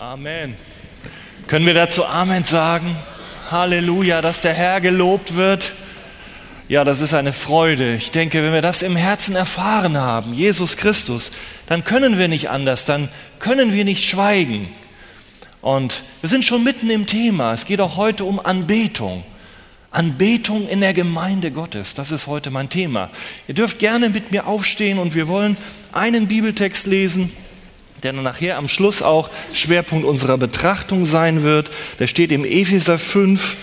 Amen. Können wir dazu Amen sagen? Halleluja, dass der Herr gelobt wird. Ja, das ist eine Freude. Ich denke, wenn wir das im Herzen erfahren haben, Jesus Christus, dann können wir nicht anders, dann können wir nicht schweigen. Und wir sind schon mitten im Thema. Es geht auch heute um Anbetung. Anbetung in der Gemeinde Gottes, das ist heute mein Thema. Ihr dürft gerne mit mir aufstehen und wir wollen einen Bibeltext lesen, der nachher am Schluss auch Schwerpunkt unserer Betrachtung sein wird. Der steht im Epheser 5,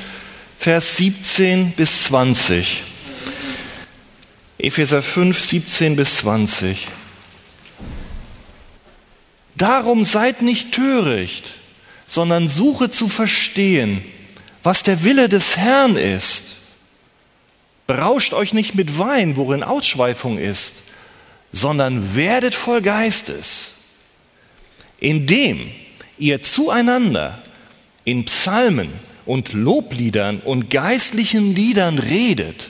Vers 17 bis 20. Epheser 5, 17 bis 20. Darum seid nicht töricht, sondern suche zu verstehen, was der Wille des Herrn ist. Berauscht euch nicht mit Wein, worin Ausschweifung ist, sondern werdet voll Geistes, indem ihr zueinander in Psalmen und Lobliedern und geistlichen Liedern redet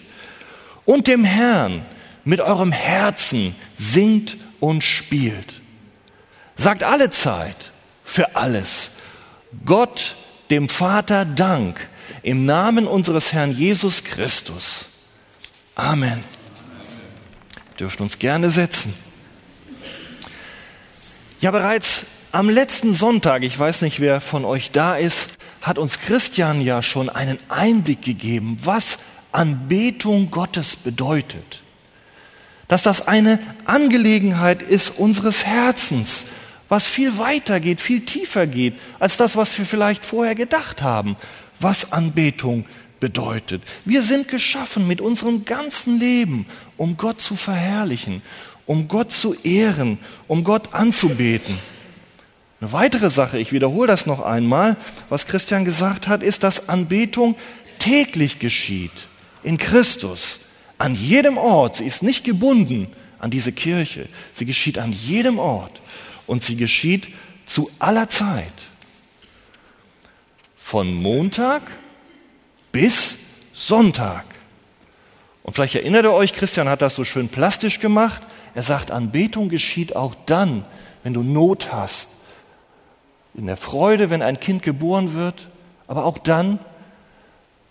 und dem Herrn mit eurem Herzen singt und spielt. Sagt alle Zeit für alles Gott, dem Vater, Dank im Namen unseres Herrn Jesus Christus. Amen. Dürft uns gerne setzen. Ja, bereits am letzten Sonntag, ich weiß nicht, wer von euch da ist, hat uns Christian ja schon einen Einblick gegeben, was Anbetung Gottes bedeutet. Dass das eine Angelegenheit ist unseres Herzens, was viel weiter geht, viel tiefer geht, als das, was wir vielleicht vorher gedacht haben, was Anbetung bedeutet. Wir sind geschaffen mit unserem ganzen Leben, um Gott zu verherrlichen, um Gott zu ehren, um Gott anzubeten. Eine weitere Sache, ich wiederhole das noch einmal, was Christian gesagt hat, ist, dass Anbetung täglich geschieht in Christus, an jedem Ort. Sie ist nicht gebunden an diese Kirche. Sie geschieht an jedem Ort und sie geschieht zu aller Zeit. Von Montag bis Sonntag. Und vielleicht erinnert ihr euch, Christian hat das so schön plastisch gemacht. Er sagt, Anbetung geschieht auch dann, wenn du Not hast. In der Freude, wenn ein Kind geboren wird, aber auch dann,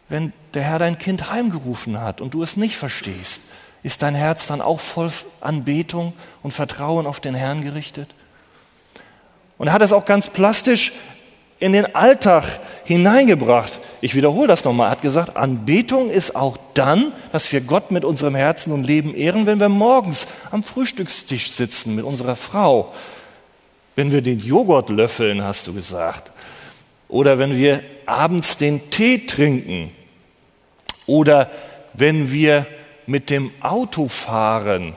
wenn der Herr dein Kind heimgerufen hat und du es nicht verstehst, ist dein Herz dann auch voll Anbetung und Vertrauen auf den Herrn gerichtet? Und er hat es auch ganz plastisch in den Alltag hineingebracht. Ich wiederhole das nochmal. Er hat gesagt, Anbetung ist auch dann, dass wir Gott mit unserem Herzen und Leben ehren, wenn wir morgens am Frühstückstisch sitzen mit unserer Frau. Wenn wir den Joghurt löffeln, hast du gesagt. Oder wenn wir abends den Tee trinken. Oder wenn wir mit dem Auto fahren.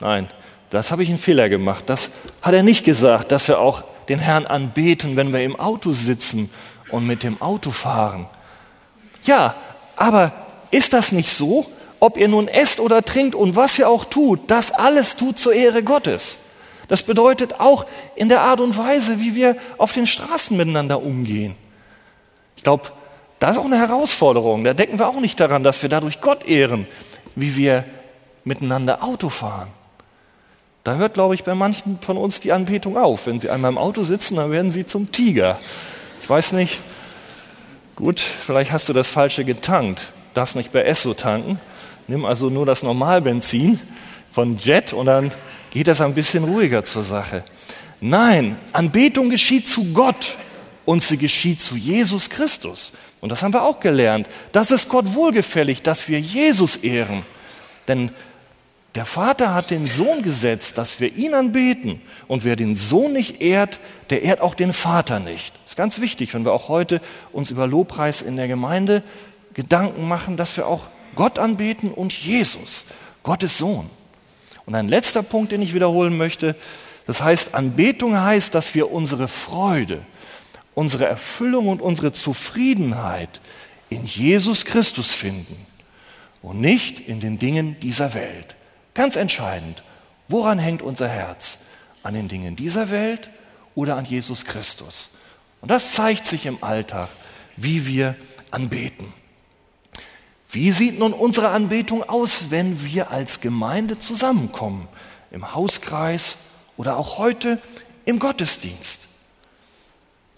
Nein, das habe ich einen Fehler gemacht. Das hat er nicht gesagt, dass wir auch den Herrn anbeten, wenn wir im Auto sitzen und mit dem Auto fahren. Ja, aber ist das nicht so? Ob ihr nun esst oder trinkt und was ihr auch tut, das alles tut zur Ehre Gottes. Das bedeutet auch in der Art und Weise, wie wir auf den Straßen miteinander umgehen. Ich glaube, das ist auch eine Herausforderung. Da denken wir auch nicht daran, dass wir dadurch Gott ehren, wie wir miteinander Auto fahren. Da hört, glaube ich, bei manchen von uns die Anbetung auf. Wenn sie einmal im Auto sitzen, dann werden sie zum Tiger. Ich weiß nicht, gut, vielleicht hast du das Falsche getankt. Darfst nicht bei Esso tanken. Nimm also nur das Normalbenzin von Jet und dann geht das ein bisschen ruhiger zur Sache. Nein, Anbetung geschieht zu Gott und sie geschieht zu Jesus Christus. Und das haben wir auch gelernt. Das ist Gott wohlgefällig, dass wir Jesus ehren. Denn der Vater hat den Sohn gesetzt, dass wir ihn anbeten. Und wer den Sohn nicht ehrt, der ehrt auch den Vater nicht. Das ist ganz wichtig, wenn wir auch heute uns über Lobpreis in der Gemeinde Gedanken machen, dass wir auch Gott anbeten und Jesus, Gottes Sohn. Und ein letzter Punkt, den ich wiederholen möchte, das heißt, Anbetung heißt, dass wir unsere Freude, unsere Erfüllung und unsere Zufriedenheit in Jesus Christus finden und nicht in den Dingen dieser Welt. Ganz entscheidend, woran hängt unser Herz? An den Dingen dieser Welt oder an Jesus Christus? Und das zeigt sich im Alltag, wie wir anbeten. Wie sieht nun unsere Anbetung aus, wenn wir als Gemeinde zusammenkommen? Im Hauskreis oder auch heute im Gottesdienst?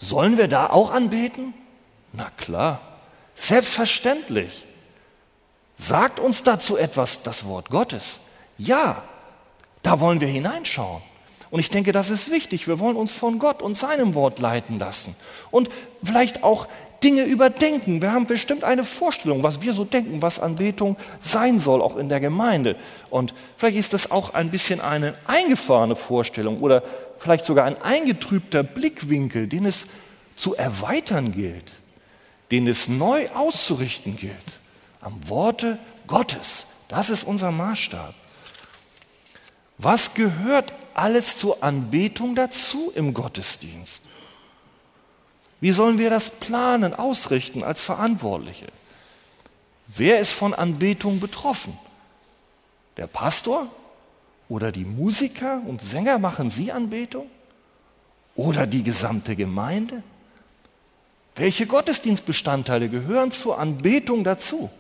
Sollen wir da auch anbeten? Na klar, selbstverständlich. Sagt uns dazu etwas das Wort Gottes? Ja, da wollen wir hineinschauen. Und ich denke, das ist wichtig. Wir wollen uns von Gott und seinem Wort leiten lassen. Und vielleicht auch Dinge überdenken. Wir haben bestimmt eine Vorstellung, was wir so denken, was Anbetung sein soll, auch in der Gemeinde. Und vielleicht ist das auch ein bisschen eine eingefahrene Vorstellung oder vielleicht sogar ein eingetrübter Blickwinkel, den es zu erweitern gilt, den es neu auszurichten gilt. Am Worte Gottes. Das ist unser Maßstab. Was gehört alles zur Anbetung dazu im Gottesdienst? Wie sollen wir das planen, ausrichten als Verantwortliche? Wer ist von Anbetung betroffen? Der Pastor oder die Musiker und Sänger machen sie Anbetung? Oder die gesamte Gemeinde? Welche Gottesdienstbestandteile gehören zur Anbetung dazu?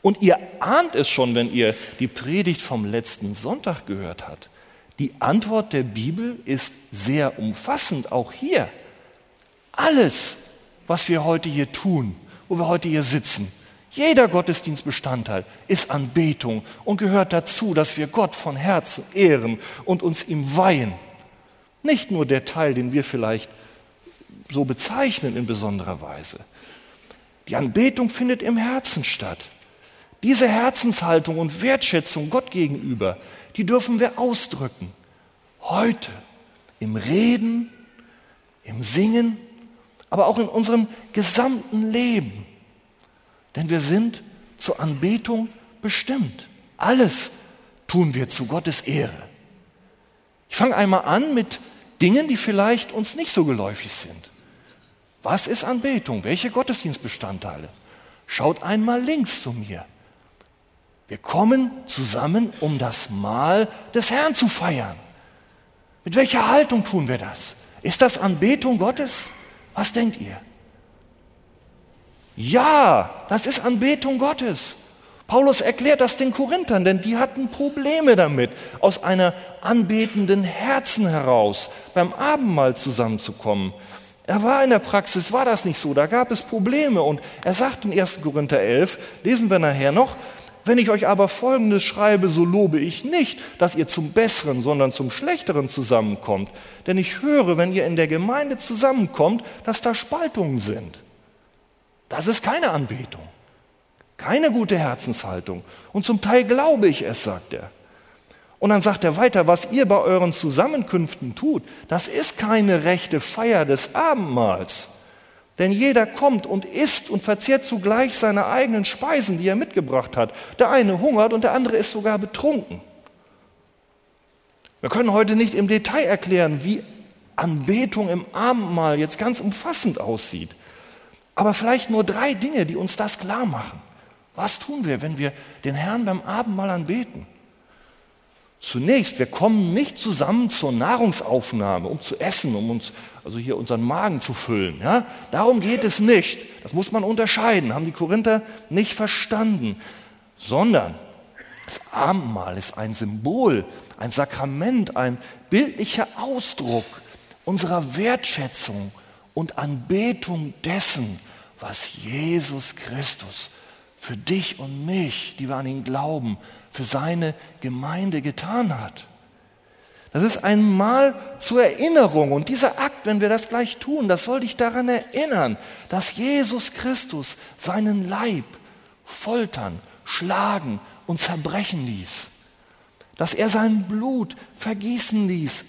Und ihr ahnt es schon, wenn ihr die Predigt vom letzten Sonntag gehört habt. Die Antwort der Bibel ist sehr umfassend, auch hier. Alles, was wir heute hier tun, wo wir heute hier sitzen, jeder Gottesdienstbestandteil ist Anbetung und gehört dazu, dass wir Gott von Herzen ehren und uns ihm weihen. Nicht nur der Teil, den wir vielleicht so bezeichnen in besonderer Weise. Die Anbetung findet im Herzen statt. Diese Herzenshaltung und Wertschätzung Gott gegenüber, die dürfen wir ausdrücken. Heute im Reden, im Singen aber auch in unserem gesamten Leben. Denn wir sind zur Anbetung bestimmt. Alles tun wir zu Gottes Ehre. Ich fange einmal an mit Dingen, die vielleicht uns nicht so geläufig sind. Was ist Anbetung? Welche Gottesdienstbestandteile? Schaut einmal links zu mir. Wir kommen zusammen, um das Mahl des Herrn zu feiern. Mit welcher Haltung tun wir das? Ist das Anbetung Gottes? Was denkt ihr? Ja, das ist Anbetung Gottes. Paulus erklärt das den Korinthern, denn die hatten Probleme damit, aus einer anbetenden Herzen heraus beim Abendmahl zusammenzukommen. Er war in der Praxis, war das nicht so, da gab es Probleme und er sagt in 1. Korinther 11, lesen wir nachher noch, wenn ich euch aber Folgendes schreibe, so lobe ich nicht, dass ihr zum Besseren, sondern zum Schlechteren zusammenkommt. Denn ich höre, wenn ihr in der Gemeinde zusammenkommt, dass da Spaltungen sind. Das ist keine Anbetung, keine gute Herzenshaltung. Und zum Teil glaube ich es, sagt er. Und dann sagt er weiter, was ihr bei euren Zusammenkünften tut, das ist keine rechte Feier des Abendmahls denn jeder kommt und isst und verzehrt zugleich seine eigenen Speisen, die er mitgebracht hat. Der eine hungert und der andere ist sogar betrunken. Wir können heute nicht im Detail erklären, wie Anbetung im Abendmahl jetzt ganz umfassend aussieht. Aber vielleicht nur drei Dinge, die uns das klar machen. Was tun wir, wenn wir den Herrn beim Abendmahl anbeten? Zunächst, wir kommen nicht zusammen zur Nahrungsaufnahme, um zu essen, um uns also hier unseren Magen zu füllen. Ja? Darum geht es nicht. Das muss man unterscheiden, haben die Korinther nicht verstanden, sondern das Abendmahl ist ein Symbol, ein Sakrament, ein bildlicher Ausdruck unserer Wertschätzung und Anbetung dessen, was Jesus Christus für dich und mich, die wir an ihn glauben, für seine Gemeinde getan hat. Das ist ein Mal zur Erinnerung. Und dieser Akt, wenn wir das gleich tun, das soll dich daran erinnern, dass Jesus Christus seinen Leib foltern, schlagen und zerbrechen ließ. Dass er sein Blut vergießen ließ,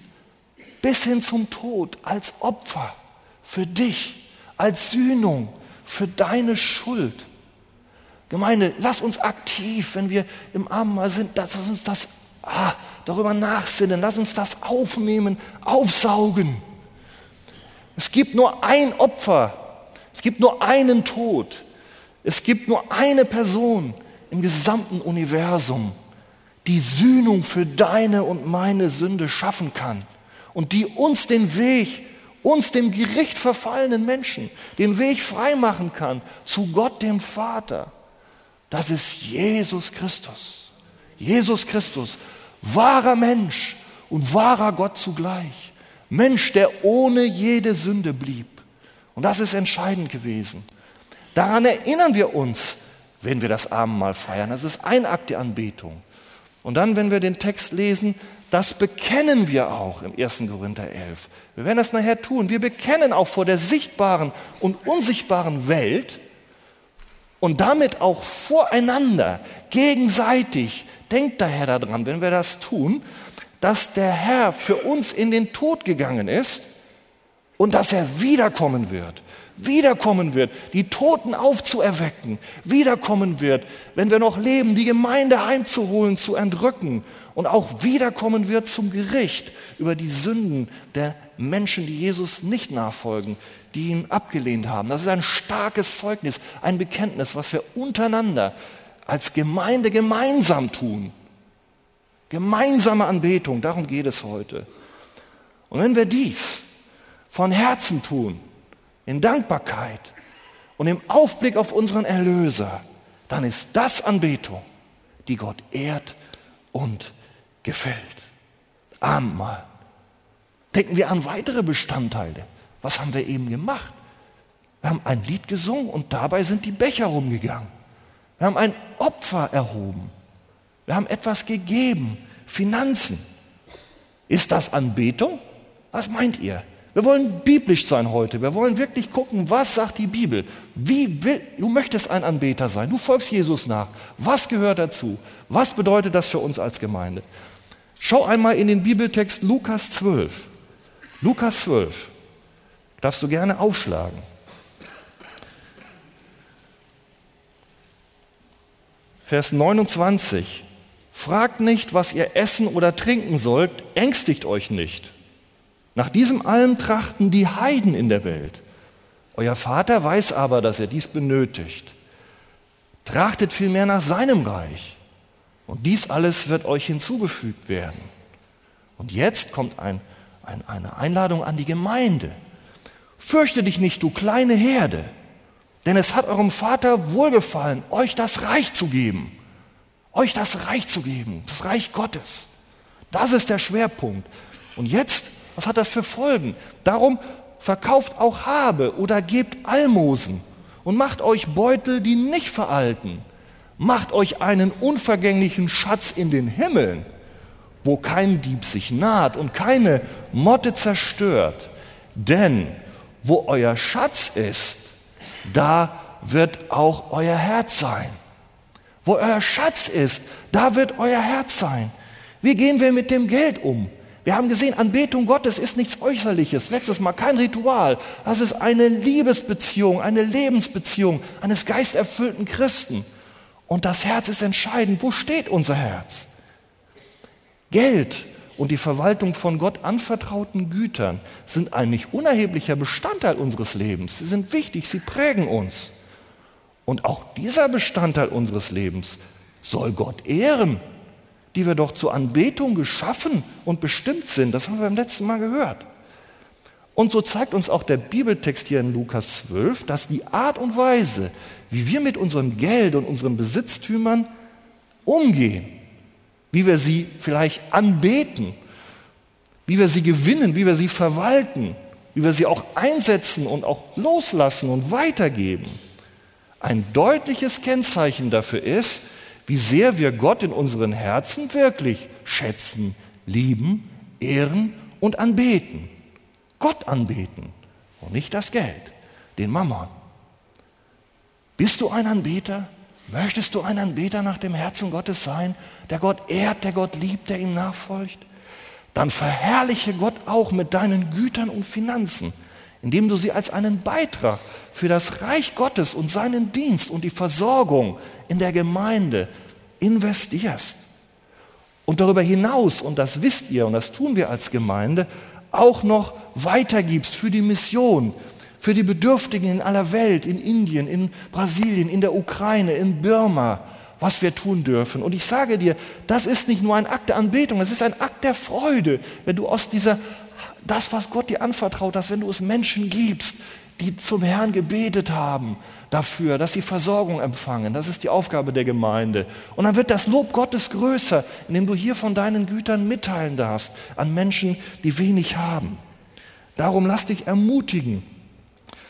bis hin zum Tod, als Opfer für dich, als Sühnung für deine Schuld. Gemeinde, lass uns aktiv, wenn wir im Abendmahl sind, lass uns das ah, darüber nachsinnen, lass uns das aufnehmen, aufsaugen. Es gibt nur ein Opfer, es gibt nur einen Tod, es gibt nur eine Person im gesamten Universum, die Sühnung für deine und meine Sünde schaffen kann und die uns den Weg, uns dem Gericht verfallenen Menschen, den Weg freimachen kann zu Gott dem Vater. Das ist Jesus Christus. Jesus Christus, wahrer Mensch und wahrer Gott zugleich. Mensch, der ohne jede Sünde blieb. Und das ist entscheidend gewesen. Daran erinnern wir uns, wenn wir das Abendmahl feiern. Das ist ein Akt der Anbetung. Und dann, wenn wir den Text lesen, das bekennen wir auch im 1. Korinther 11. Wir werden das nachher tun. Wir bekennen auch vor der sichtbaren und unsichtbaren Welt und damit auch voreinander, gegenseitig. Denkt daher daran, wenn wir das tun, dass der Herr für uns in den Tod gegangen ist und dass er wiederkommen wird. Wiederkommen wird, die Toten aufzuerwecken, wiederkommen wird, wenn wir noch leben, die Gemeinde heimzuholen, zu entrücken und auch wiederkommen wird zum Gericht über die Sünden der Menschen, die Jesus nicht nachfolgen, die ihn abgelehnt haben. Das ist ein starkes Zeugnis, ein Bekenntnis, was wir untereinander als Gemeinde gemeinsam tun. Gemeinsame Anbetung, darum geht es heute. Und wenn wir dies von Herzen tun, in Dankbarkeit und im Aufblick auf unseren Erlöser, dann ist das Anbetung, die Gott ehrt und gefällt. Abendmahl. Denken wir an weitere Bestandteile. Was haben wir eben gemacht? Wir haben ein Lied gesungen und dabei sind die Becher rumgegangen. Wir haben ein Opfer erhoben. Wir haben etwas gegeben, Finanzen. Ist das Anbetung? Was meint ihr? Wir wollen biblisch sein heute. Wir wollen wirklich gucken, was sagt die Bibel. Wie will, du möchtest ein Anbeter sein. Du folgst Jesus nach. Was gehört dazu? Was bedeutet das für uns als Gemeinde? Schau einmal in den Bibeltext Lukas 12. Lukas 12. Darfst du gerne aufschlagen. Vers 29. Fragt nicht, was ihr essen oder trinken sollt, ängstigt euch nicht. Nach diesem allem trachten die Heiden in der Welt. Euer Vater weiß aber, dass er dies benötigt. Trachtet vielmehr nach seinem Reich. Und dies alles wird euch hinzugefügt werden. Und jetzt kommt ein, ein, eine Einladung an die Gemeinde. Fürchte dich nicht, du kleine Herde, denn es hat eurem Vater wohlgefallen, euch das Reich zu geben. Euch das Reich zu geben, das Reich Gottes. Das ist der Schwerpunkt. Und jetzt was hat das für Folgen? Darum verkauft auch Habe oder gebt Almosen und macht euch Beutel, die nicht veralten. Macht euch einen unvergänglichen Schatz in den Himmeln, wo kein Dieb sich naht und keine Motte zerstört. Denn wo euer Schatz ist, da wird auch euer Herz sein. Wo euer Schatz ist, da wird euer Herz sein. Wie gehen wir mit dem Geld um? Wir haben gesehen, Anbetung Gottes ist nichts Äußerliches. Letztes Mal kein Ritual. Das ist eine Liebesbeziehung, eine Lebensbeziehung eines geisterfüllten Christen. Und das Herz ist entscheidend. Wo steht unser Herz? Geld und die Verwaltung von Gott anvertrauten Gütern sind ein nicht unerheblicher Bestandteil unseres Lebens. Sie sind wichtig, sie prägen uns. Und auch dieser Bestandteil unseres Lebens soll Gott ehren die wir doch zur Anbetung geschaffen und bestimmt sind. Das haben wir beim letzten Mal gehört. Und so zeigt uns auch der Bibeltext hier in Lukas 12, dass die Art und Weise, wie wir mit unserem Geld und unseren Besitztümern umgehen, wie wir sie vielleicht anbeten, wie wir sie gewinnen, wie wir sie verwalten, wie wir sie auch einsetzen und auch loslassen und weitergeben, ein deutliches Kennzeichen dafür ist, wie sehr wir Gott in unseren Herzen wirklich schätzen, lieben, ehren und anbeten. Gott anbeten und nicht das Geld, den Mammon. Bist du ein Anbeter? Möchtest du ein Anbeter nach dem Herzen Gottes sein, der Gott ehrt, der Gott liebt, der ihm nachfolgt? Dann verherrliche Gott auch mit deinen Gütern und Finanzen, indem du sie als einen Beitrag für das Reich Gottes und seinen Dienst und die Versorgung in der Gemeinde investierst. Und darüber hinaus, und das wisst ihr und das tun wir als Gemeinde, auch noch weitergibst für die Mission, für die Bedürftigen in aller Welt, in Indien, in Brasilien, in der Ukraine, in Burma, was wir tun dürfen. Und ich sage dir, das ist nicht nur ein Akt der Anbetung, es ist ein Akt der Freude, wenn du aus dieser, das, was Gott dir anvertraut hast, wenn du es Menschen gibst, die zum Herrn gebetet haben dafür, dass sie Versorgung empfangen. Das ist die Aufgabe der Gemeinde. Und dann wird das Lob Gottes größer, indem du hier von deinen Gütern mitteilen darfst an Menschen, die wenig haben. Darum lass dich ermutigen,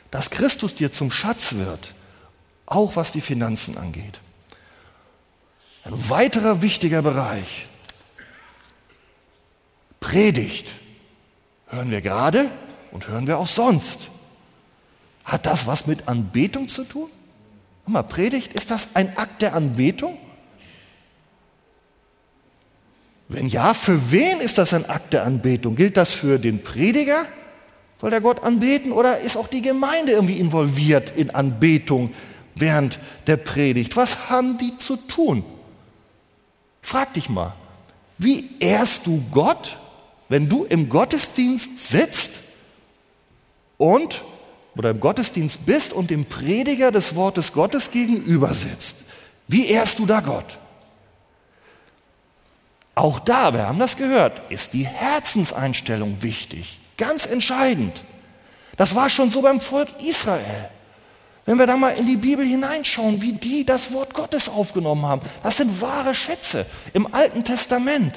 dass Christus dir zum Schatz wird, auch was die Finanzen angeht. Ein weiterer wichtiger Bereich. Predigt. Hören wir gerade und hören wir auch sonst. Hat das was mit Anbetung zu tun? Mal, Predigt, ist das ein Akt der Anbetung? Wenn ja, für wen ist das ein Akt der Anbetung? Gilt das für den Prediger? Soll der Gott anbeten oder ist auch die Gemeinde irgendwie involviert in Anbetung während der Predigt? Was haben die zu tun? Frag dich mal, wie ehrst du Gott, wenn du im Gottesdienst sitzt und oder im Gottesdienst bist und dem Prediger des Wortes Gottes gegenüber sitzt? Wie ehrst du da Gott? Auch da, wir haben das gehört, ist die Herzenseinstellung wichtig, ganz entscheidend. Das war schon so beim Volk Israel. Wenn wir da mal in die Bibel hineinschauen, wie die das Wort Gottes aufgenommen haben, das sind wahre Schätze im Alten Testament.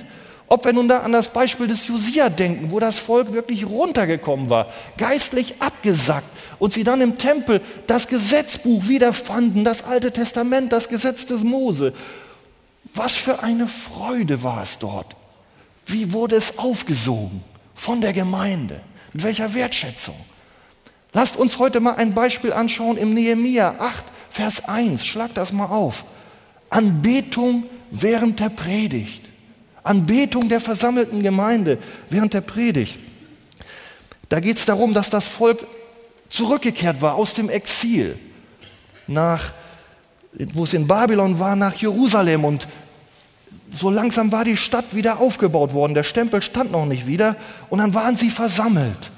Ob wir nun da an das Beispiel des Josia denken, wo das Volk wirklich runtergekommen war, geistlich abgesackt und sie dann im Tempel das Gesetzbuch wiederfanden, das Alte Testament, das Gesetz des Mose. Was für eine Freude war es dort. Wie wurde es aufgesogen von der Gemeinde? Mit welcher Wertschätzung? Lasst uns heute mal ein Beispiel anschauen im Nehemia 8, Vers 1. Schlag das mal auf. Anbetung während der Predigt. Anbetung der versammelten Gemeinde während der Predigt. Da geht es darum, dass das Volk zurückgekehrt war aus dem Exil, nach, wo es in Babylon war, nach Jerusalem. Und so langsam war die Stadt wieder aufgebaut worden. Der Stempel stand noch nicht wieder. Und dann waren sie versammelt.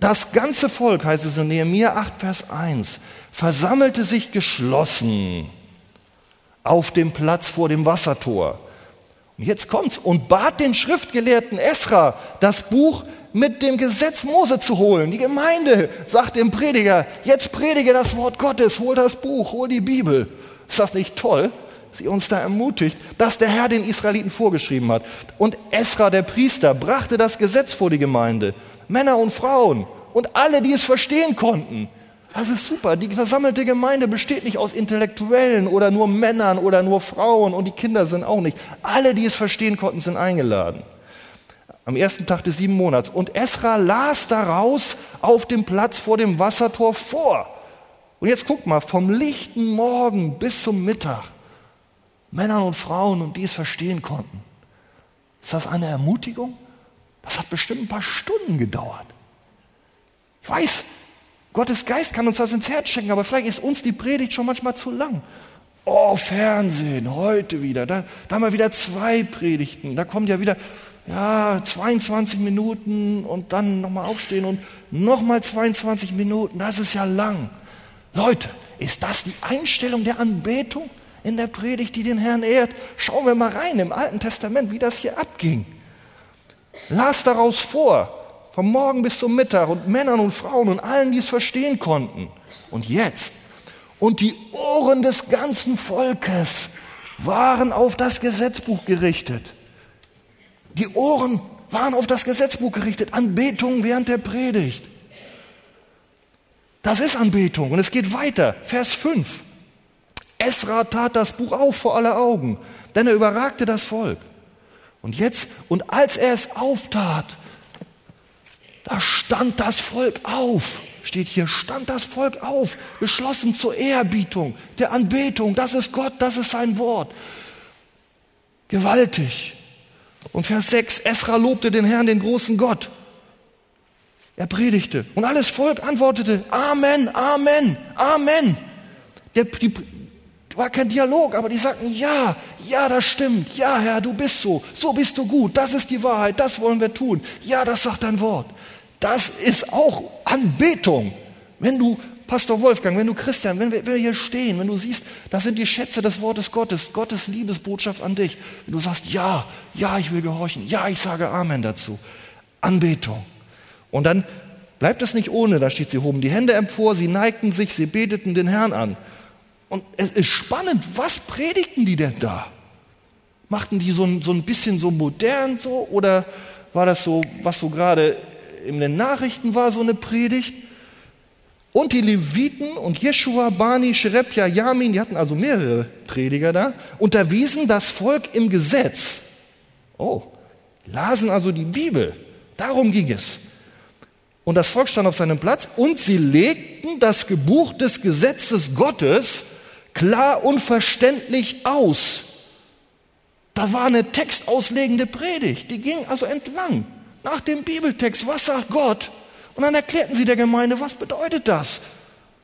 Das ganze Volk, heißt es in Nehemiah 8, Vers 1, versammelte sich geschlossen auf dem Platz vor dem Wassertor. Und jetzt kommt's und bat den Schriftgelehrten Esra, das Buch mit dem Gesetz Mose zu holen. Die Gemeinde sagt dem Prediger, jetzt predige das Wort Gottes, hol das Buch, hol die Bibel. Ist das nicht toll? Sie uns da ermutigt, dass der Herr den Israeliten vorgeschrieben hat. Und Esra, der Priester, brachte das Gesetz vor die Gemeinde. Männer und Frauen und alle, die es verstehen konnten. Das ist super. Die versammelte Gemeinde besteht nicht aus Intellektuellen oder nur Männern oder nur Frauen und die Kinder sind auch nicht. Alle, die es verstehen konnten, sind eingeladen. Am ersten Tag des sieben Monats. Und Esra las daraus auf dem Platz vor dem Wassertor vor. Und jetzt guck mal, vom lichten Morgen bis zum Mittag. Männern und Frauen und die es verstehen konnten. Ist das eine Ermutigung? Das hat bestimmt ein paar Stunden gedauert. Ich weiß, Gottes Geist kann uns das ins Herz schenken, aber vielleicht ist uns die Predigt schon manchmal zu lang. Oh, Fernsehen, heute wieder. Da, da haben wir wieder zwei Predigten. Da kommt ja wieder, ja, 22 Minuten und dann nochmal aufstehen und nochmal 22 Minuten. Das ist ja lang. Leute, ist das die Einstellung der Anbetung in der Predigt, die den Herrn ehrt? Schauen wir mal rein im Alten Testament, wie das hier abging. Las daraus vor, vom Morgen bis zum Mittag und Männern und Frauen und allen, die es verstehen konnten. Und jetzt, und die Ohren des ganzen Volkes waren auf das Gesetzbuch gerichtet. Die Ohren waren auf das Gesetzbuch gerichtet, Anbetung während der Predigt. Das ist Anbetung und es geht weiter. Vers 5. Esra tat das Buch auf vor aller Augen, denn er überragte das Volk. Und jetzt, und als er es auftat, da stand das Volk auf. Steht hier, stand das Volk auf, geschlossen zur Ehrerbietung, der Anbetung. Das ist Gott, das ist sein Wort. Gewaltig. Und Vers 6, Esra lobte den Herrn, den großen Gott. Er predigte und alles Volk antwortete, Amen, Amen, Amen. Der, die, war kein Dialog, aber die sagten, ja, ja, das stimmt, ja, Herr, du bist so, so bist du gut, das ist die Wahrheit, das wollen wir tun. Ja, das sagt dein Wort. Das ist auch Anbetung. Wenn du, Pastor Wolfgang, wenn du Christian, wenn wir, wenn wir hier stehen, wenn du siehst, das sind die Schätze des Wortes Gottes, Gottes Liebesbotschaft an dich. Wenn du sagst, ja, ja, ich will gehorchen, ja, ich sage Amen dazu. Anbetung. Und dann bleibt es nicht ohne, da steht, sie hoben die Hände empor, sie neigten sich, sie beteten den Herrn an. Und es ist spannend, was predigten die denn da? Machten die so ein, so ein bisschen so modern so oder war das so, was so gerade in den Nachrichten war, so eine Predigt. Und die Leviten und Jeschua, Bani, Sherebja, Yamin, die hatten also mehrere Prediger da, unterwiesen das Volk im Gesetz. Oh, lasen also die Bibel. Darum ging es. Und das Volk stand auf seinem Platz und sie legten das Gebuch des Gesetzes Gottes klar und verständlich aus. Da war eine textauslegende Predigt, die ging also entlang nach dem Bibeltext. Was sagt Gott? Und dann erklärten sie der Gemeinde, was bedeutet das?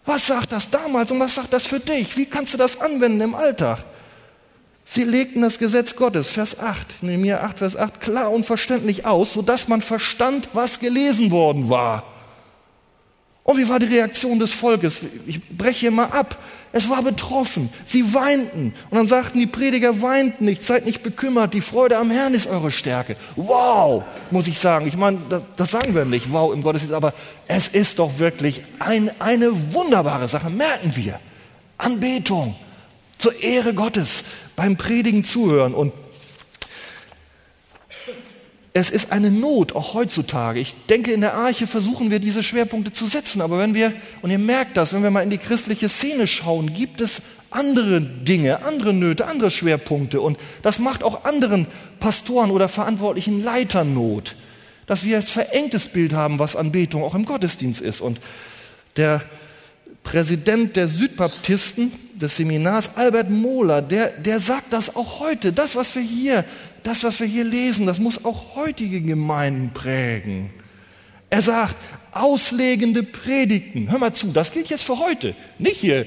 Was sagt das damals und was sagt das für dich? Wie kannst du das anwenden im Alltag? Sie legten das Gesetz Gottes, Vers 8, Nehemiah 8, Vers 8, klar und verständlich aus, sodass man verstand, was gelesen worden war. Und wie war die Reaktion des Volkes? Ich breche mal ab. Es war betroffen. Sie weinten. Und dann sagten die Prediger, weint nicht, seid nicht bekümmert. Die Freude am Herrn ist eure Stärke. Wow, muss ich sagen. Ich meine, das, das sagen wir nicht, wow im Gottesdienst, aber es ist doch wirklich ein, eine wunderbare Sache. Merken wir. Anbetung zur Ehre Gottes beim Predigen zuhören. Und es ist eine Not, auch heutzutage. Ich denke, in der Arche versuchen wir diese Schwerpunkte zu setzen. Aber wenn wir, und ihr merkt das, wenn wir mal in die christliche Szene schauen, gibt es andere Dinge, andere Nöte, andere Schwerpunkte. Und das macht auch anderen Pastoren oder verantwortlichen Leitern Not, dass wir ein verengtes Bild haben, was Anbetung auch im Gottesdienst ist. Und der Präsident der Südbaptisten des Seminars, Albert Mohler, der, der sagt das auch heute. Das, was wir hier, das, was wir hier lesen, das muss auch heutige Gemeinden prägen. Er sagt, auslegende Predigten. Hör mal zu, das gilt jetzt für heute. Nicht hier.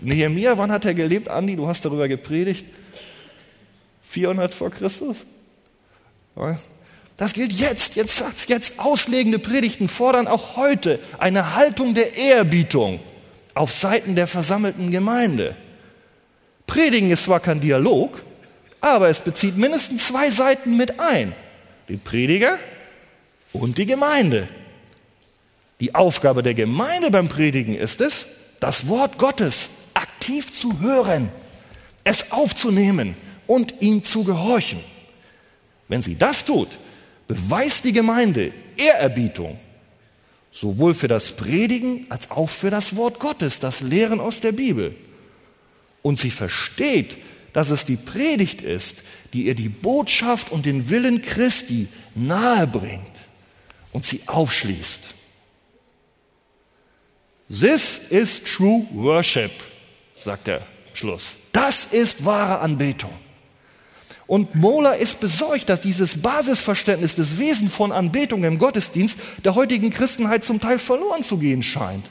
Nehemiah, wann hat er gelebt? Andi, du hast darüber gepredigt. 400 vor Christus? Das gilt jetzt, jetzt, jetzt auslegende Predigten fordern auch heute eine Haltung der Ehrerbietung auf Seiten der versammelten Gemeinde. Predigen ist zwar kein Dialog, aber es bezieht mindestens zwei Seiten mit ein. Den Prediger und die Gemeinde. Die Aufgabe der Gemeinde beim Predigen ist es, das Wort Gottes aktiv zu hören, es aufzunehmen und ihm zu gehorchen. Wenn sie das tut, beweist die Gemeinde Ehrerbietung Sowohl für das Predigen als auch für das Wort Gottes, das Lehren aus der Bibel. Und sie versteht, dass es die Predigt ist, die ihr die Botschaft und den Willen Christi nahe bringt und sie aufschließt. This is true worship, sagt der Schluss. Das ist wahre Anbetung. Und Mohler ist besorgt, dass dieses Basisverständnis des Wesens von Anbetung im Gottesdienst der heutigen Christenheit zum Teil verloren zu gehen scheint.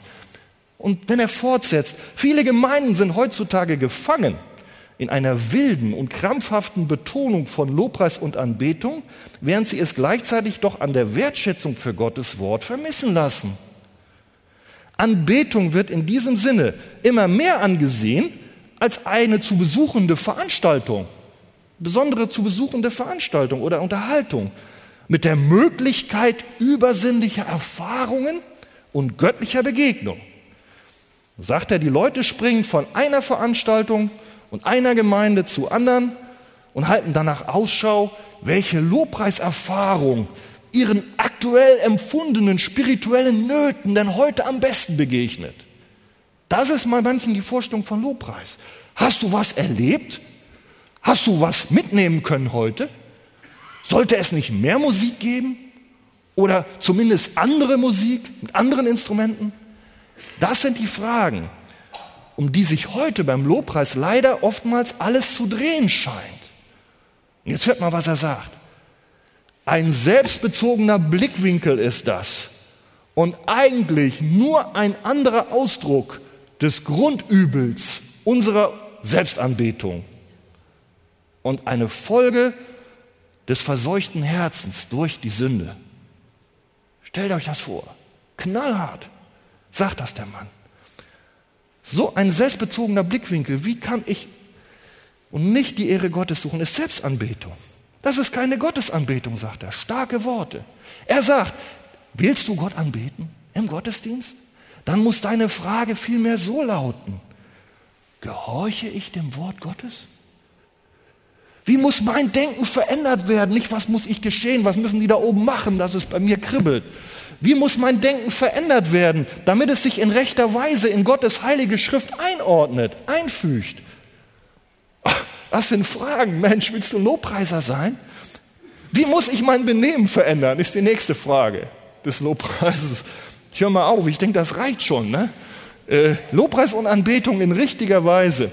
Und wenn er fortsetzt, viele Gemeinden sind heutzutage gefangen in einer wilden und krampfhaften Betonung von Lobpreis und Anbetung, während sie es gleichzeitig doch an der Wertschätzung für Gottes Wort vermissen lassen. Anbetung wird in diesem Sinne immer mehr angesehen als eine zu besuchende Veranstaltung besondere zu besuchende Veranstaltung oder Unterhaltung mit der Möglichkeit übersinnlicher Erfahrungen und göttlicher Begegnung. Sagt er, die Leute springen von einer Veranstaltung und einer Gemeinde zu anderen und halten danach Ausschau, welche Lobpreiserfahrung ihren aktuell empfundenen spirituellen Nöten denn heute am besten begegnet. Das ist mal manchen die Vorstellung von Lobpreis. Hast du was erlebt? Hast du was mitnehmen können heute? Sollte es nicht mehr Musik geben? Oder zumindest andere Musik mit anderen Instrumenten? Das sind die Fragen, um die sich heute beim Lobpreis leider oftmals alles zu drehen scheint. Und jetzt hört mal, was er sagt. Ein selbstbezogener Blickwinkel ist das und eigentlich nur ein anderer Ausdruck des Grundübels unserer Selbstanbetung und eine Folge des verseuchten Herzens durch die Sünde. Stellt euch das vor. Knallhart, sagt das der Mann. So ein selbstbezogener Blickwinkel, wie kann ich und nicht die Ehre Gottes suchen, ist Selbstanbetung. Das ist keine Gottesanbetung, sagt er. Starke Worte. Er sagt, willst du Gott anbeten im Gottesdienst? Dann muss deine Frage vielmehr so lauten, gehorche ich dem Wort Gottes? Wie muss mein Denken verändert werden? Nicht, was muss ich geschehen? Was müssen die da oben machen, dass es bei mir kribbelt? Wie muss mein Denken verändert werden, damit es sich in rechter Weise in Gottes heilige Schrift einordnet, einfügt? Das sind Fragen. Mensch, willst du Lobpreiser sein? Wie muss ich mein Benehmen verändern, ist die nächste Frage des Lobpreises. Ich höre mal auf, ich denke, das reicht schon. Ne? Äh, Lobpreis und Anbetung in richtiger Weise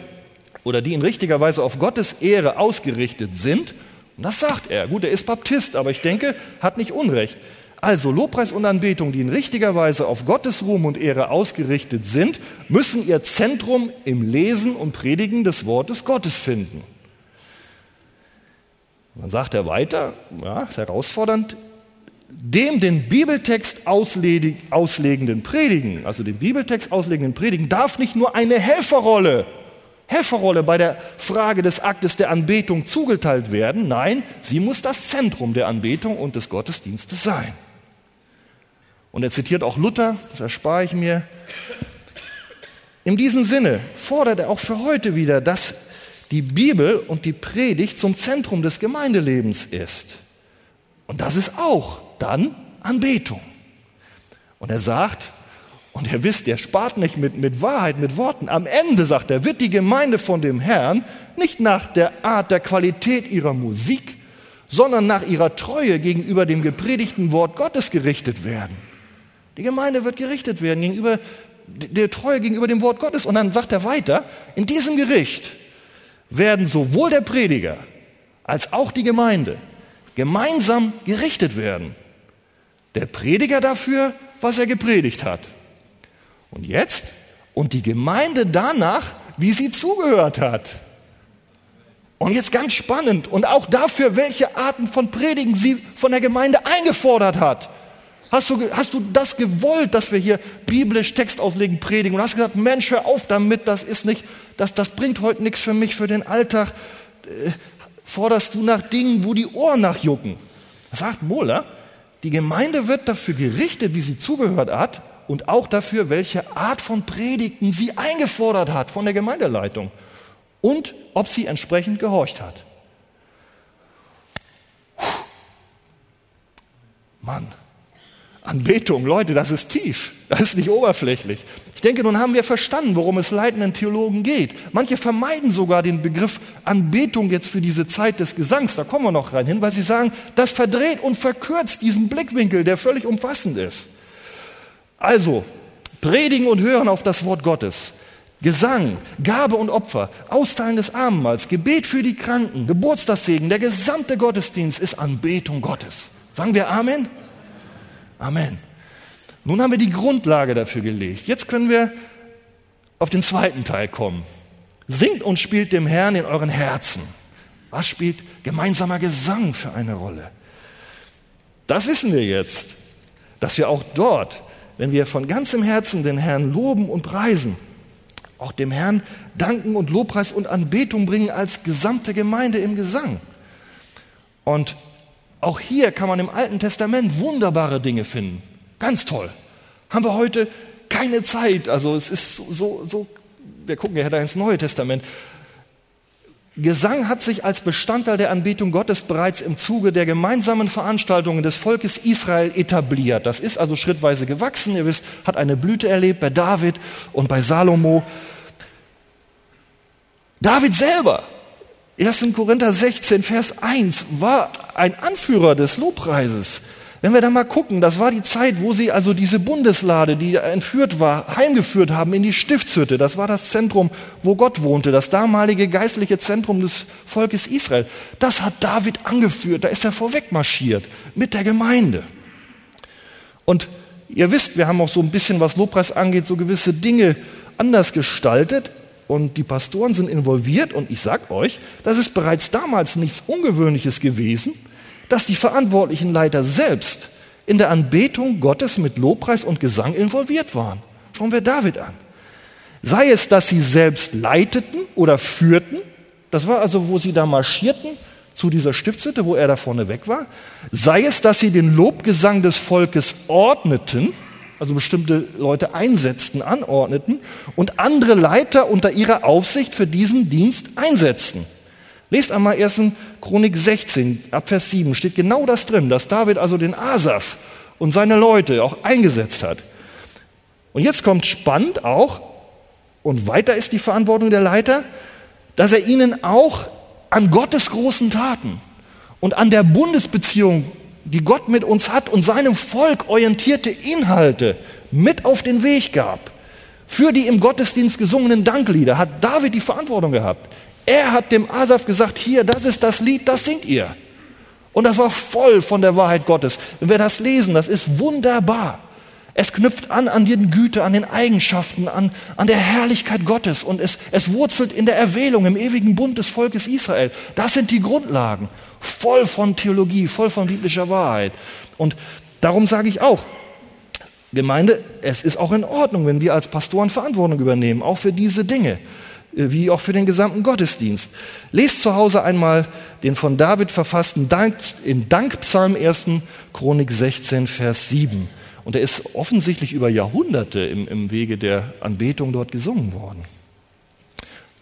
oder die in richtiger Weise auf Gottes Ehre ausgerichtet sind. Und das sagt er. Gut, er ist Baptist, aber ich denke, hat nicht Unrecht. Also Lobpreis und Anbetung, die in richtiger Weise auf Gottes Ruhm und Ehre ausgerichtet sind, müssen ihr Zentrum im Lesen und Predigen des Wortes Gottes finden. Dann sagt er weiter, ja, ist herausfordernd, dem den Bibeltext auslegenden Predigen, also den Bibeltext auslegenden Predigen, darf nicht nur eine Helferrolle, Helferrolle bei der Frage des Aktes der Anbetung zugeteilt werden. Nein, sie muss das Zentrum der Anbetung und des Gottesdienstes sein. Und er zitiert auch Luther, das erspare ich mir. In diesem Sinne fordert er auch für heute wieder, dass die Bibel und die Predigt zum Zentrum des Gemeindelebens ist. Und das ist auch dann Anbetung. Und er sagt, und ihr wisst, er spart nicht mit, mit Wahrheit, mit Worten. Am Ende, sagt er, wird die Gemeinde von dem Herrn nicht nach der Art der Qualität ihrer Musik, sondern nach ihrer Treue gegenüber dem gepredigten Wort Gottes gerichtet werden. Die Gemeinde wird gerichtet werden gegenüber der Treue gegenüber dem Wort Gottes. Und dann sagt er weiter, in diesem Gericht werden sowohl der Prediger als auch die Gemeinde gemeinsam gerichtet werden. Der Prediger dafür, was er gepredigt hat. Und jetzt? Und die Gemeinde danach, wie sie zugehört hat. Und jetzt ganz spannend. Und auch dafür, welche Arten von Predigen sie von der Gemeinde eingefordert hat. Hast du, hast du das gewollt, dass wir hier biblisch Text auslegen, predigen? Und hast gesagt, Mensch, hör auf damit, das ist nicht, das, das bringt heute nichts für mich, für den Alltag. Äh, forderst du nach Dingen, wo die Ohren nachjucken? Sagt Mohler, die Gemeinde wird dafür gerichtet, wie sie zugehört hat und auch dafür, welche Art von Predigten sie eingefordert hat von der Gemeindeleitung und ob sie entsprechend gehorcht hat. Mann, Anbetung, Leute, das ist tief, das ist nicht oberflächlich. Ich denke, nun haben wir verstanden, worum es leitenden Theologen geht. Manche vermeiden sogar den Begriff Anbetung jetzt für diese Zeit des Gesangs, da kommen wir noch rein hin, weil sie sagen, das verdreht und verkürzt diesen Blickwinkel, der völlig umfassend ist. Also, predigen und hören auf das Wort Gottes. Gesang, Gabe und Opfer, Austeilen des Abendmahls, Gebet für die Kranken, Geburtstagssegen, der gesamte Gottesdienst ist Anbetung Gottes. Sagen wir Amen? Amen. Nun haben wir die Grundlage dafür gelegt. Jetzt können wir auf den zweiten Teil kommen. Singt und spielt dem Herrn in euren Herzen. Was spielt gemeinsamer Gesang für eine Rolle? Das wissen wir jetzt, dass wir auch dort, wenn wir von ganzem Herzen den Herrn loben und preisen, auch dem Herrn danken und Lobpreis und Anbetung bringen als gesamte Gemeinde im Gesang. Und auch hier kann man im Alten Testament wunderbare Dinge finden. Ganz toll. Haben wir heute keine Zeit. Also es ist so, so wir gucken ja da ins Neue Testament. Gesang hat sich als Bestandteil der Anbetung Gottes bereits im Zuge der gemeinsamen Veranstaltungen des Volkes Israel etabliert. Das ist also schrittweise gewachsen. Ihr wisst, hat eine Blüte erlebt bei David und bei Salomo. David selber 1. Korinther 16, Vers 1 war ein Anführer des Lobpreises. Wenn wir da mal gucken, das war die Zeit, wo sie also diese Bundeslade, die entführt war, heimgeführt haben in die Stiftshütte. Das war das Zentrum, wo Gott wohnte, das damalige geistliche Zentrum des Volkes Israel. Das hat David angeführt, da ist er vorweg marschiert mit der Gemeinde. Und ihr wisst, wir haben auch so ein bisschen, was Lobpreis angeht, so gewisse Dinge anders gestaltet und die Pastoren sind involviert und ich sage euch, das ist bereits damals nichts Ungewöhnliches gewesen, dass die verantwortlichen Leiter selbst in der Anbetung Gottes mit Lobpreis und Gesang involviert waren. Schauen wir David an. Sei es, dass sie selbst leiteten oder führten, das war also, wo sie da marschierten zu dieser Stiftshütte, wo er da vorne weg war, sei es, dass sie den Lobgesang des Volkes ordneten, also bestimmte Leute einsetzten, anordneten und andere Leiter unter ihrer Aufsicht für diesen Dienst einsetzten. Lest einmal 1. Chronik 16, ab Vers 7, steht genau das drin, dass David also den Asaf und seine Leute auch eingesetzt hat. Und jetzt kommt spannend auch, und weiter ist die Verantwortung der Leiter, dass er ihnen auch an Gottes großen Taten und an der Bundesbeziehung, die Gott mit uns hat und seinem Volk orientierte Inhalte mit auf den Weg gab. Für die im Gottesdienst gesungenen Danklieder hat David die Verantwortung gehabt. Er hat dem Asaf gesagt, hier, das ist das Lied, das singt ihr. Und das war voll von der Wahrheit Gottes. Wenn wir das lesen, das ist wunderbar. Es knüpft an an die Güte, an den Eigenschaften, an, an der Herrlichkeit Gottes und es, es wurzelt in der Erwählung, im ewigen Bund des Volkes Israel. Das sind die Grundlagen. Voll von Theologie, voll von biblischer Wahrheit. Und darum sage ich auch, Gemeinde, es ist auch in Ordnung, wenn wir als Pastoren Verantwortung übernehmen, auch für diese Dinge, wie auch für den gesamten Gottesdienst. Lest zu Hause einmal den von David verfassten Dank, in Dankpsalm 1. Chronik 16, Vers 7. Und er ist offensichtlich über Jahrhunderte im, im Wege der Anbetung dort gesungen worden.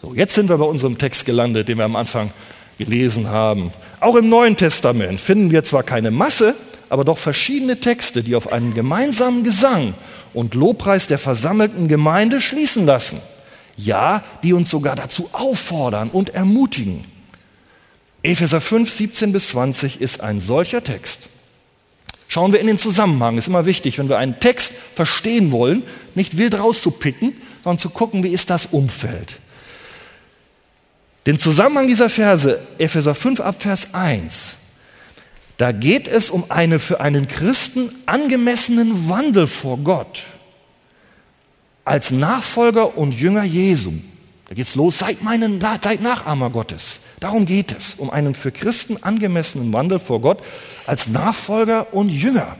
So, jetzt sind wir bei unserem Text gelandet, den wir am Anfang gelesen haben. Auch im Neuen Testament finden wir zwar keine Masse, aber doch verschiedene Texte, die auf einen gemeinsamen Gesang und Lobpreis der versammelten Gemeinde schließen lassen. Ja, die uns sogar dazu auffordern und ermutigen. Epheser 5, 17 bis 20 ist ein solcher Text. Schauen wir in den Zusammenhang. Ist immer wichtig, wenn wir einen Text verstehen wollen, nicht wild rauszupicken, sondern zu gucken, wie ist das Umfeld. Den Zusammenhang dieser Verse, Epheser 5 ab Vers 1, da geht es um einen für einen Christen angemessenen Wandel vor Gott als Nachfolger und Jünger Jesu. Da geht's los, seid, meinen, seid Nachahmer Gottes. Darum geht es, um einen für Christen angemessenen Wandel vor Gott als Nachfolger und Jünger.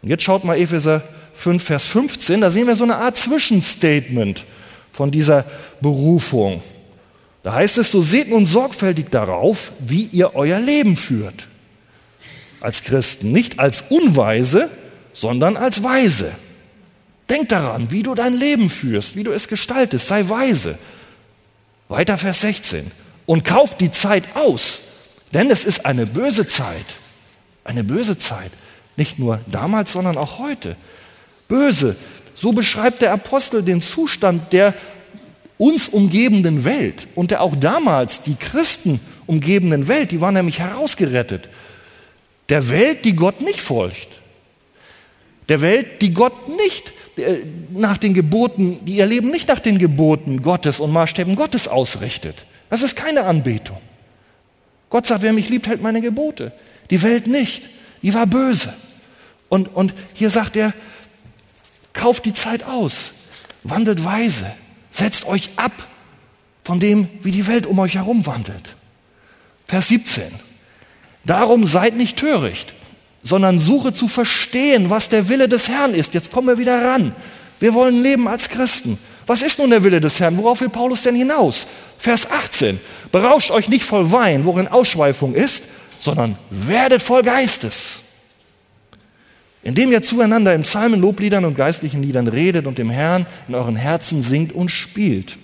Und jetzt schaut mal Epheser 5, Vers 15, da sehen wir so eine Art Zwischenstatement von dieser Berufung. Da heißt es, so seht nun sorgfältig darauf, wie ihr euer Leben führt als Christen, nicht als Unweise, sondern als Weise. Denk daran, wie du dein Leben führst, wie du es gestaltest, sei weise. Weiter Vers 16. Und kauf die Zeit aus, denn es ist eine böse Zeit. Eine böse Zeit. Nicht nur damals, sondern auch heute. Böse. So beschreibt der Apostel den Zustand der uns umgebenden Welt und der auch damals die Christen umgebenden Welt, die waren nämlich herausgerettet der Welt, die Gott nicht folgt. Der Welt, die Gott nicht nach den Geboten, die ihr Leben nicht nach den Geboten Gottes und Maßstäben Gottes ausrichtet. Das ist keine Anbetung. Gott sagt, wer mich liebt, hält meine Gebote. Die Welt nicht. Die war böse. Und, und hier sagt er, kauft die Zeit aus, wandelt weise, setzt euch ab von dem, wie die Welt um euch herum wandelt. Vers 17. Darum seid nicht töricht, sondern suche zu verstehen, was der Wille des Herrn ist. Jetzt kommen wir wieder ran. Wir wollen leben als Christen. Was ist nun der Wille des Herrn? Worauf will Paulus denn hinaus? Vers 18. Berauscht euch nicht voll Wein, worin Ausschweifung ist, sondern werdet voll Geistes. Indem ihr zueinander in Psalmen, Lobliedern und geistlichen Liedern redet und dem Herrn in euren Herzen singt und spielt.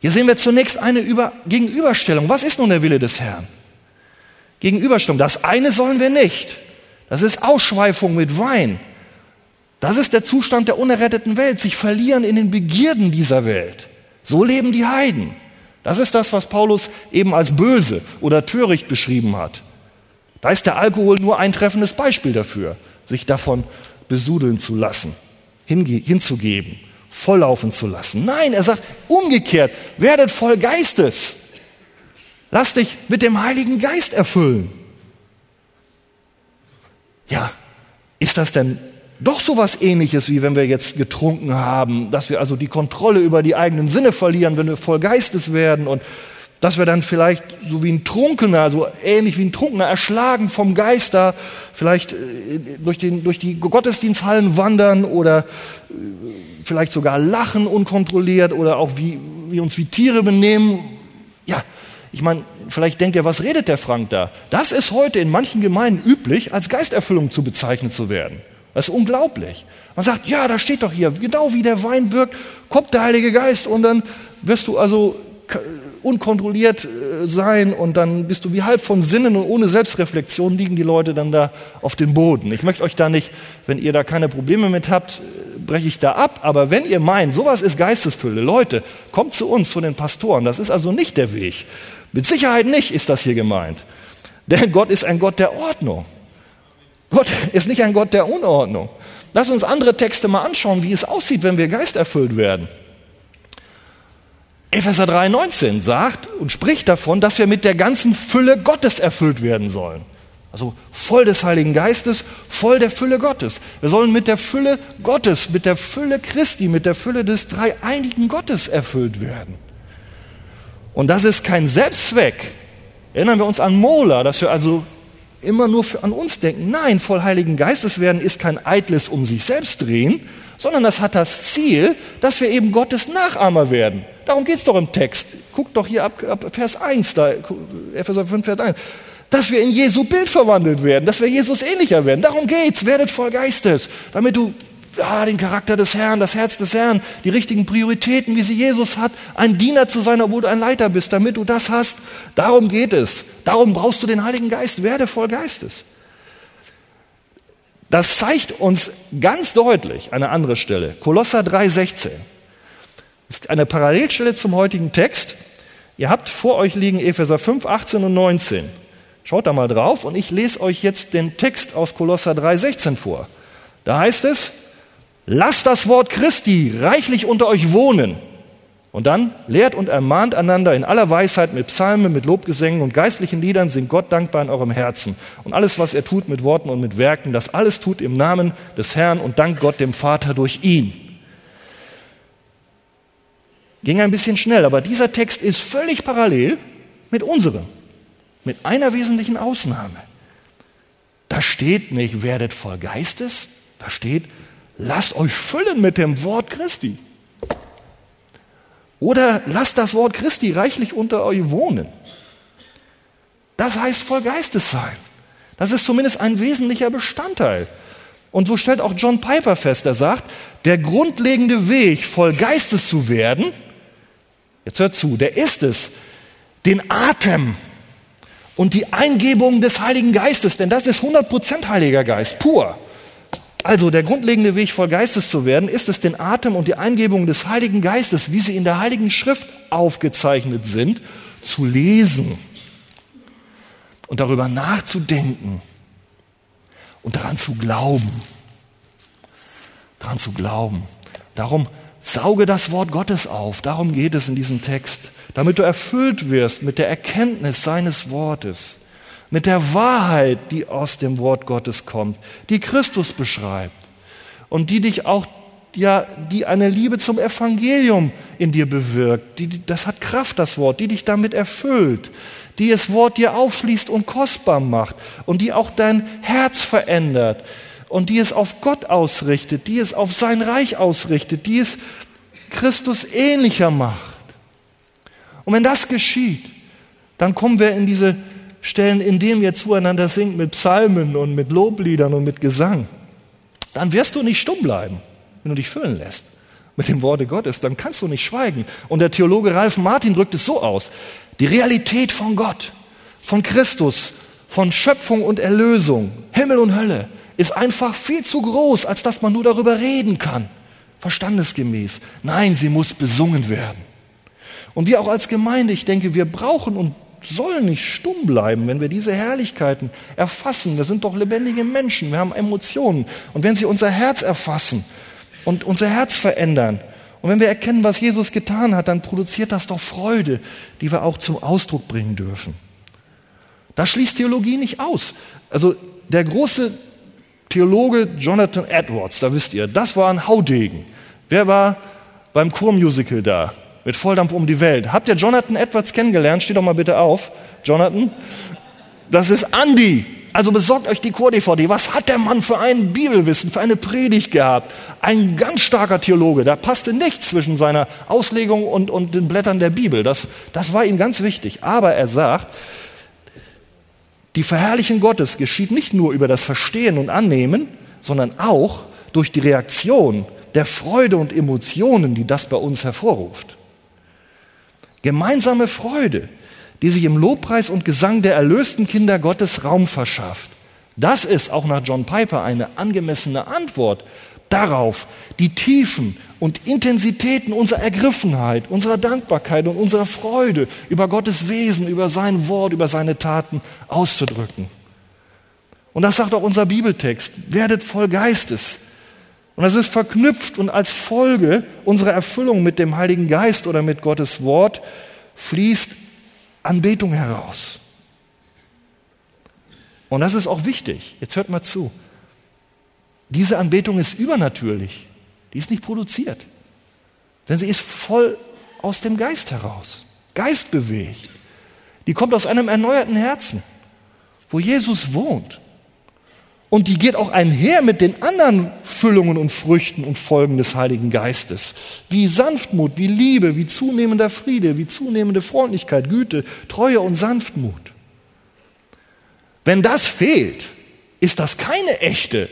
Hier sehen wir zunächst eine Über Gegenüberstellung. Was ist nun der Wille des Herrn? Gegenüberstellung. Das eine sollen wir nicht. Das ist Ausschweifung mit Wein. Das ist der Zustand der unerretteten Welt, sich verlieren in den Begierden dieser Welt. So leben die Heiden. Das ist das, was Paulus eben als böse oder töricht beschrieben hat. Da ist der Alkohol nur ein treffendes Beispiel dafür, sich davon besudeln zu lassen, hinzugeben, volllaufen zu lassen. Nein, er sagt umgekehrt, werdet voll Geistes. Lass dich mit dem Heiligen Geist erfüllen. Ja, ist das denn doch so was ähnliches, wie wenn wir jetzt getrunken haben, dass wir also die Kontrolle über die eigenen Sinne verlieren, wenn wir voll Geistes werden und dass wir dann vielleicht so wie ein Trunkener, so ähnlich wie ein Trunkener, erschlagen vom Geist da vielleicht äh, durch, den, durch die Gottesdiensthallen wandern oder äh, vielleicht sogar lachen unkontrolliert oder auch wie, wie uns wie Tiere benehmen. Ja, ich meine, vielleicht denkt ihr, was redet der Frank da? Das ist heute in manchen Gemeinden üblich, als Geisterfüllung zu bezeichnet zu werden. Das ist unglaublich. Man sagt, ja, da steht doch hier, genau wie der Wein wirkt, kommt der Heilige Geist und dann wirst du also unkontrolliert äh, sein und dann bist du wie halb von Sinnen und ohne Selbstreflexion liegen die Leute dann da auf dem Boden. Ich möchte euch da nicht, wenn ihr da keine Probleme mit habt, breche ich da ab. Aber wenn ihr meint, sowas ist Geistesfülle, Leute, kommt zu uns, zu den Pastoren. Das ist also nicht der Weg. Mit Sicherheit nicht ist das hier gemeint. Denn Gott ist ein Gott der Ordnung. Gott ist nicht ein Gott der Unordnung. Lass uns andere Texte mal anschauen, wie es aussieht, wenn wir geisterfüllt werden. Epheser 3,19 sagt und spricht davon, dass wir mit der ganzen Fülle Gottes erfüllt werden sollen. Also voll des Heiligen Geistes, voll der Fülle Gottes. Wir sollen mit der Fülle Gottes, mit der Fülle Christi, mit der Fülle des dreieinigen Gottes erfüllt werden. Und das ist kein Selbstzweck. Erinnern wir uns an Mola, dass wir also immer nur an uns denken. Nein, voll Heiligen Geistes werden ist kein eitles um sich selbst drehen, sondern das hat das Ziel, dass wir eben Gottes Nachahmer werden. Darum geht es doch im Text. Guckt doch hier ab, ab Vers 1, da, Epheser 5, Vers 1. Dass wir in Jesu Bild verwandelt werden, dass wir Jesus ähnlicher werden. Darum geht's. Werdet voll Geistes, damit du ja, den Charakter des Herrn, das Herz des Herrn, die richtigen Prioritäten, wie sie Jesus hat, ein Diener zu sein, obwohl du ein Leiter bist, damit du das hast. Darum geht es. Darum brauchst du den Heiligen Geist. Werde voll Geistes. Das zeigt uns ganz deutlich eine andere Stelle. Kolosser 3,16 ist eine Parallelstelle zum heutigen Text. Ihr habt vor euch liegen Epheser 5, 18 und 19. Schaut da mal drauf und ich lese euch jetzt den Text aus Kolosser 3,16 vor. Da heißt es, lasst das Wort Christi reichlich unter euch wohnen und dann lehrt und ermahnt einander in aller Weisheit mit Psalmen, mit Lobgesängen und geistlichen Liedern, singt Gott dankbar in eurem Herzen. Und alles, was er tut mit Worten und mit Werken, das alles tut im Namen des Herrn und dankt Gott dem Vater durch ihn. Ging ein bisschen schnell, aber dieser Text ist völlig parallel mit unserem, mit einer wesentlichen Ausnahme. Da steht nicht, werdet voll Geistes, da steht, lasst euch füllen mit dem Wort Christi. Oder lasst das Wort Christi reichlich unter euch wohnen. Das heißt voll Geistes sein. Das ist zumindest ein wesentlicher Bestandteil. Und so stellt auch John Piper fest, er sagt, der grundlegende Weg, voll Geistes zu werden, jetzt hört zu, der ist es, den Atem und die Eingebung des Heiligen Geistes, denn das ist 100% Heiliger Geist, pur, also der grundlegende Weg, voll Geistes zu werden, ist es, den Atem und die Eingebung des Heiligen Geistes, wie sie in der Heiligen Schrift aufgezeichnet sind, zu lesen und darüber nachzudenken und daran zu glauben. Daran zu glauben. Darum sauge das Wort Gottes auf. Darum geht es in diesem Text. Damit du erfüllt wirst mit der Erkenntnis seines Wortes mit der Wahrheit, die aus dem Wort Gottes kommt, die Christus beschreibt und die dich auch ja, die eine Liebe zum Evangelium in dir bewirkt. Die, das hat Kraft, das Wort, die dich damit erfüllt, die das Wort dir aufschließt und kostbar macht und die auch dein Herz verändert und die es auf Gott ausrichtet, die es auf sein Reich ausrichtet, die es Christus ähnlicher macht. Und wenn das geschieht, dann kommen wir in diese Stellen, in denen wir zueinander singen mit Psalmen und mit Lobliedern und mit Gesang, dann wirst du nicht stumm bleiben, wenn du dich füllen lässt mit dem Worte Gottes, dann kannst du nicht schweigen. Und der Theologe Ralf Martin drückt es so aus, die Realität von Gott, von Christus, von Schöpfung und Erlösung, Himmel und Hölle, ist einfach viel zu groß, als dass man nur darüber reden kann, verstandesgemäß. Nein, sie muss besungen werden. Und wir auch als Gemeinde, ich denke, wir brauchen und sollen nicht stumm bleiben, wenn wir diese Herrlichkeiten erfassen. Wir sind doch lebendige Menschen, wir haben Emotionen. Und wenn sie unser Herz erfassen und unser Herz verändern, und wenn wir erkennen, was Jesus getan hat, dann produziert das doch Freude, die wir auch zum Ausdruck bringen dürfen. Das schließt Theologie nicht aus. Also der große Theologe Jonathan Edwards, da wisst ihr, das war ein Haudegen. Wer war beim Chormusical da? Mit Volldampf um die Welt. Habt ihr Jonathan Edwards kennengelernt? Steht doch mal bitte auf. Jonathan. Das ist Andy. Also besorgt euch die Chor-DVD. Was hat der Mann für ein Bibelwissen, für eine Predigt gehabt? Ein ganz starker Theologe. Da passte nichts zwischen seiner Auslegung und, und den Blättern der Bibel. Das, das war ihm ganz wichtig. Aber er sagt, die Verherrlichung Gottes geschieht nicht nur über das Verstehen und Annehmen, sondern auch durch die Reaktion der Freude und Emotionen, die das bei uns hervorruft. Gemeinsame Freude, die sich im Lobpreis und Gesang der erlösten Kinder Gottes Raum verschafft. Das ist auch nach John Piper eine angemessene Antwort darauf, die Tiefen und Intensitäten unserer Ergriffenheit, unserer Dankbarkeit und unserer Freude über Gottes Wesen, über sein Wort, über seine Taten auszudrücken. Und das sagt auch unser Bibeltext. Werdet voll Geistes. Und das ist verknüpft und als Folge unserer Erfüllung mit dem Heiligen Geist oder mit Gottes Wort fließt Anbetung heraus. Und das ist auch wichtig. Jetzt hört mal zu. Diese Anbetung ist übernatürlich. Die ist nicht produziert. Denn sie ist voll aus dem Geist heraus. Geistbewegt. Die kommt aus einem erneuerten Herzen, wo Jesus wohnt. Und die geht auch einher mit den anderen Füllungen und Früchten und Folgen des Heiligen Geistes. Wie Sanftmut, wie Liebe, wie zunehmender Friede, wie zunehmende Freundlichkeit, Güte, Treue und Sanftmut. Wenn das fehlt, ist das keine echte,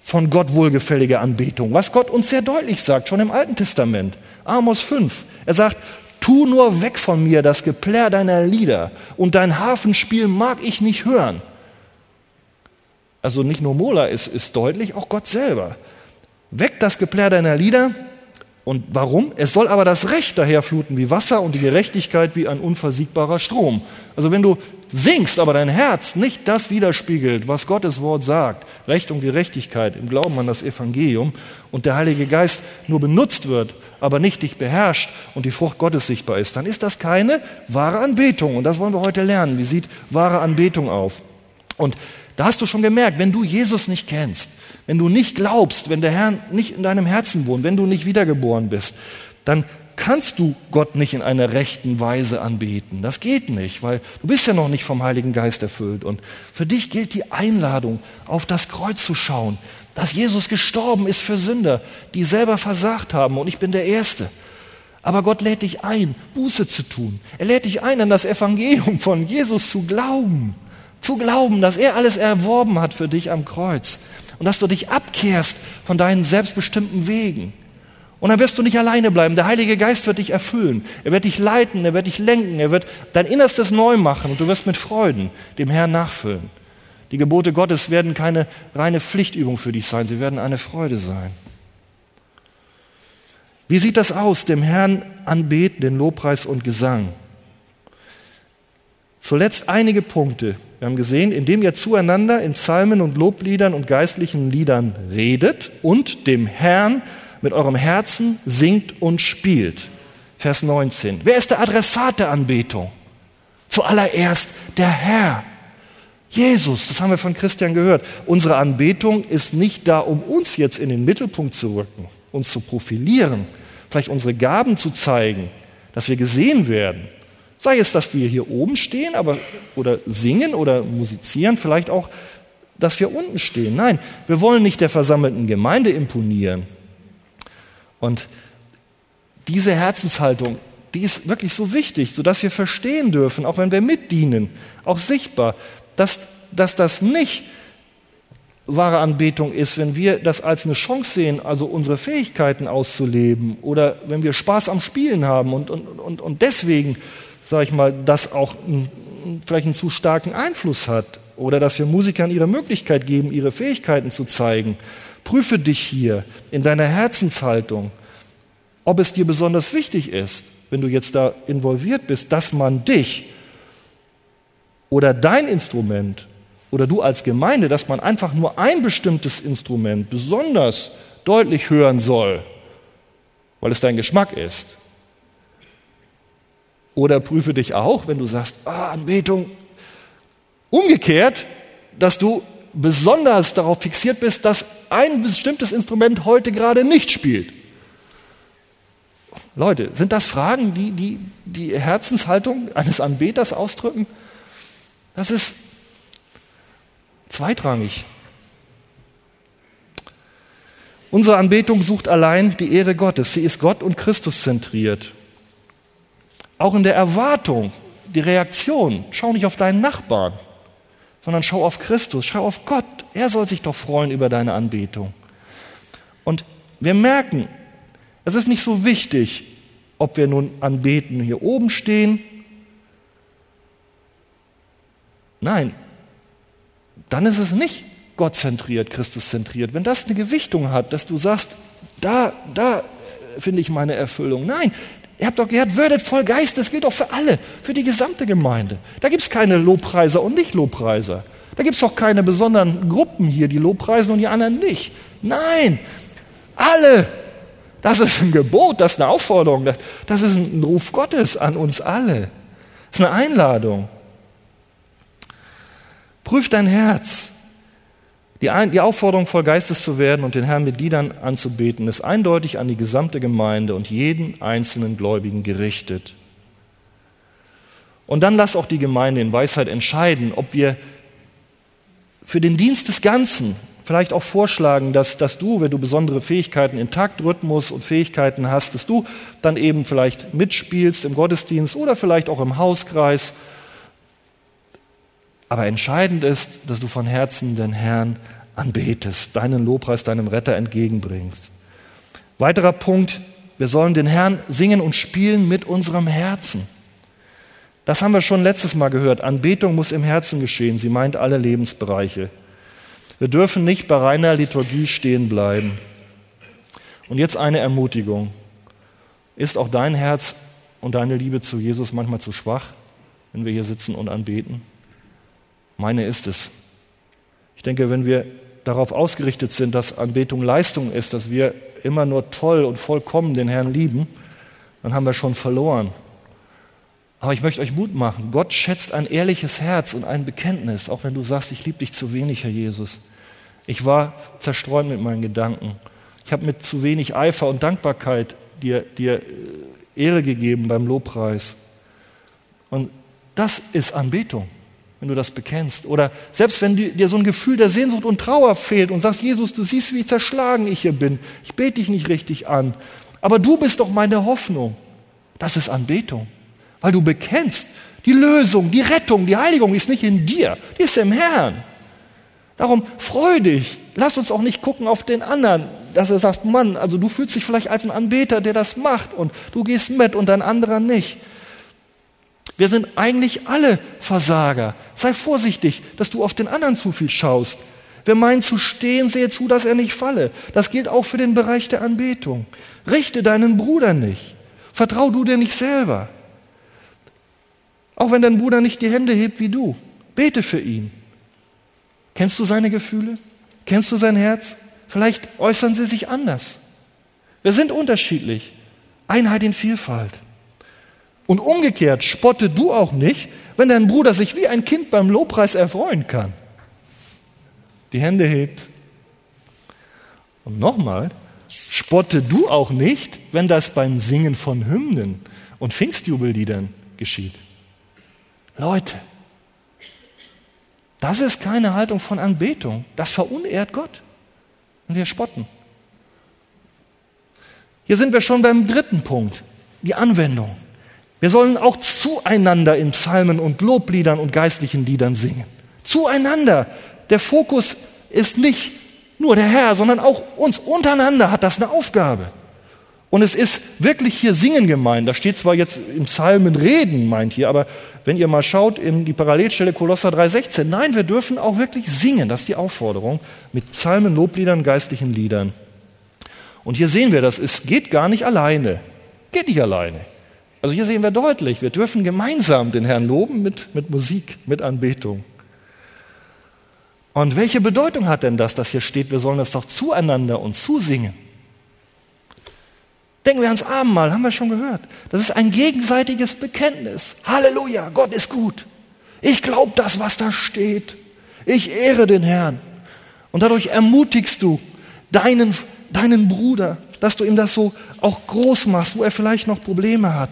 von Gott wohlgefällige Anbetung, was Gott uns sehr deutlich sagt, schon im Alten Testament. Amos 5. Er sagt, tu nur weg von mir das Geplärr deiner Lieder und dein Hafenspiel mag ich nicht hören. Also nicht nur Mola ist, ist deutlich, auch Gott selber. Weg das Geplärr deiner Lieder. Und warum? Es soll aber das Recht daherfluten wie Wasser und die Gerechtigkeit wie ein unversiegbarer Strom. Also wenn du singst, aber dein Herz nicht das widerspiegelt, was Gottes Wort sagt, Recht und Gerechtigkeit im Glauben an das Evangelium und der Heilige Geist nur benutzt wird, aber nicht dich beherrscht und die Frucht Gottes sichtbar ist, dann ist das keine wahre Anbetung. Und das wollen wir heute lernen. Wie sieht wahre Anbetung auf? Und da hast du schon gemerkt, wenn du Jesus nicht kennst, wenn du nicht glaubst, wenn der Herr nicht in deinem Herzen wohnt, wenn du nicht wiedergeboren bist, dann kannst du Gott nicht in einer rechten Weise anbeten. Das geht nicht, weil du bist ja noch nicht vom Heiligen Geist erfüllt. Und für dich gilt die Einladung, auf das Kreuz zu schauen, dass Jesus gestorben ist für Sünder, die selber versagt haben. Und ich bin der Erste. Aber Gott lädt dich ein, Buße zu tun. Er lädt dich ein, an das Evangelium von Jesus zu glauben zu glauben, dass er alles erworben hat für dich am Kreuz und dass du dich abkehrst von deinen selbstbestimmten Wegen. Und dann wirst du nicht alleine bleiben. Der Heilige Geist wird dich erfüllen. Er wird dich leiten, er wird dich lenken, er wird dein Innerstes neu machen und du wirst mit Freuden dem Herrn nachfüllen. Die Gebote Gottes werden keine reine Pflichtübung für dich sein, sie werden eine Freude sein. Wie sieht das aus, dem Herrn anbeten, den Lobpreis und Gesang? Zuletzt einige Punkte. Wir haben gesehen, indem ihr zueinander in Psalmen und Lobliedern und geistlichen Liedern redet und dem Herrn mit eurem Herzen singt und spielt. Vers 19. Wer ist der Adressat der Anbetung? Zuallererst der Herr. Jesus, das haben wir von Christian gehört. Unsere Anbetung ist nicht da, um uns jetzt in den Mittelpunkt zu rücken, uns zu profilieren, vielleicht unsere Gaben zu zeigen, dass wir gesehen werden. Sei es, dass wir hier oben stehen aber, oder singen oder musizieren, vielleicht auch, dass wir unten stehen. Nein, wir wollen nicht der versammelten Gemeinde imponieren. Und diese Herzenshaltung, die ist wirklich so wichtig, sodass wir verstehen dürfen, auch wenn wir mitdienen, auch sichtbar, dass, dass das nicht wahre Anbetung ist, wenn wir das als eine Chance sehen, also unsere Fähigkeiten auszuleben oder wenn wir Spaß am Spielen haben und, und, und, und deswegen sage ich mal, das auch vielleicht einen zu starken Einfluss hat oder dass wir Musikern ihre Möglichkeit geben, ihre Fähigkeiten zu zeigen. Prüfe dich hier in deiner Herzenshaltung, ob es dir besonders wichtig ist, wenn du jetzt da involviert bist, dass man dich oder dein Instrument oder du als Gemeinde, dass man einfach nur ein bestimmtes Instrument besonders deutlich hören soll, weil es dein Geschmack ist oder prüfe dich auch, wenn du sagst, ah, Anbetung, umgekehrt, dass du besonders darauf fixiert bist, dass ein bestimmtes Instrument heute gerade nicht spielt. Leute, sind das Fragen, die die, die Herzenshaltung eines Anbeters ausdrücken? Das ist zweitrangig. Unsere Anbetung sucht allein die Ehre Gottes. Sie ist Gott und Christus zentriert. Auch in der Erwartung, die Reaktion, schau nicht auf deinen Nachbarn, sondern schau auf Christus, schau auf Gott. Er soll sich doch freuen über deine Anbetung. Und wir merken, es ist nicht so wichtig, ob wir nun anbeten hier oben stehen. Nein, dann ist es nicht gottzentriert, Christuszentriert. Wenn das eine Gewichtung hat, dass du sagst, da, da finde ich meine Erfüllung. Nein, ihr habt doch gehört, würdet voll Geist, das gilt doch für alle, für die gesamte Gemeinde. Da gibt es keine Lobpreiser und Nicht-Lobpreiser. Da gibt es doch keine besonderen Gruppen hier, die Lobpreisen und die anderen nicht. Nein, alle. Das ist ein Gebot, das ist eine Aufforderung, das, das ist ein Ruf Gottes an uns alle. Das ist eine Einladung. Prüf dein Herz. Die, die, Aufforderung, voll Geistes zu werden und den Herrn mit Liedern anzubeten, ist eindeutig an die gesamte Gemeinde und jeden einzelnen Gläubigen gerichtet. Und dann lass auch die Gemeinde in Weisheit entscheiden, ob wir für den Dienst des Ganzen vielleicht auch vorschlagen, dass, dass du, wenn du besondere Fähigkeiten in Taktrhythmus und Fähigkeiten hast, dass du dann eben vielleicht mitspielst im Gottesdienst oder vielleicht auch im Hauskreis. Aber entscheidend ist, dass du von Herzen den Herrn anbetest, deinen Lobpreis deinem Retter entgegenbringst. Weiterer Punkt, wir sollen den Herrn singen und spielen mit unserem Herzen. Das haben wir schon letztes Mal gehört. Anbetung muss im Herzen geschehen. Sie meint alle Lebensbereiche. Wir dürfen nicht bei reiner Liturgie stehen bleiben. Und jetzt eine Ermutigung. Ist auch dein Herz und deine Liebe zu Jesus manchmal zu schwach, wenn wir hier sitzen und anbeten? Meine ist es. Ich denke, wenn wir darauf ausgerichtet sind, dass Anbetung Leistung ist, dass wir immer nur toll und vollkommen den Herrn lieben, dann haben wir schon verloren. Aber ich möchte euch Mut machen. Gott schätzt ein ehrliches Herz und ein Bekenntnis, auch wenn du sagst, ich liebe dich zu wenig, Herr Jesus. Ich war zerstreut mit meinen Gedanken. Ich habe mit zu wenig Eifer und Dankbarkeit dir, dir äh, Ehre gegeben beim Lobpreis. Und das ist Anbetung wenn du das bekennst. Oder selbst wenn dir so ein Gefühl der Sehnsucht und Trauer fehlt und sagst, Jesus, du siehst, wie zerschlagen ich hier bin. Ich bete dich nicht richtig an. Aber du bist doch meine Hoffnung. Das ist Anbetung. Weil du bekennst, die Lösung, die Rettung, die Heiligung ist nicht in dir, die ist im Herrn. Darum freu dich. Lass uns auch nicht gucken auf den anderen, dass er sagt, Mann, also du fühlst dich vielleicht als ein Anbeter, der das macht und du gehst mit und ein anderer nicht. Wir sind eigentlich alle Versager. Sei vorsichtig, dass du auf den anderen zu viel schaust. Wer meint zu stehen, sehe zu, dass er nicht falle. Das gilt auch für den Bereich der Anbetung. Richte deinen Bruder nicht. Vertrau du dir nicht selber. Auch wenn dein Bruder nicht die Hände hebt wie du. Bete für ihn. Kennst du seine Gefühle? Kennst du sein Herz? Vielleicht äußern sie sich anders. Wir sind unterschiedlich. Einheit in Vielfalt. Und umgekehrt spotte du auch nicht, wenn dein Bruder sich wie ein Kind beim Lobpreis erfreuen kann. Die Hände hebt. Und nochmal, spotte du auch nicht, wenn das beim Singen von Hymnen und Pfingstjubelliedern geschieht. Leute, das ist keine Haltung von Anbetung. Das verunehrt Gott. Und wir spotten. Hier sind wir schon beim dritten Punkt, die Anwendung. Wir sollen auch zueinander in Psalmen und Lobliedern und geistlichen Liedern singen. Zueinander. Der Fokus ist nicht nur der Herr, sondern auch uns untereinander hat das eine Aufgabe. Und es ist wirklich hier Singen gemeint. Da steht zwar jetzt im Psalmen Reden, meint hier, aber wenn ihr mal schaut in die Parallelstelle Kolosser 3,16, nein, wir dürfen auch wirklich singen. Das ist die Aufforderung mit Psalmen, Lobliedern, geistlichen Liedern. Und hier sehen wir das, es geht gar nicht alleine. Geht nicht alleine. Also hier sehen wir deutlich, wir dürfen gemeinsam den Herrn loben mit, mit Musik, mit Anbetung. Und welche Bedeutung hat denn das, dass hier steht, wir sollen das doch zueinander und zusingen? Denken wir ans Abendmahl, haben wir schon gehört. Das ist ein gegenseitiges Bekenntnis. Halleluja, Gott ist gut. Ich glaube das, was da steht. Ich ehre den Herrn. Und dadurch ermutigst du deinen, deinen Bruder, dass du ihm das so auch groß machst, wo er vielleicht noch Probleme hat.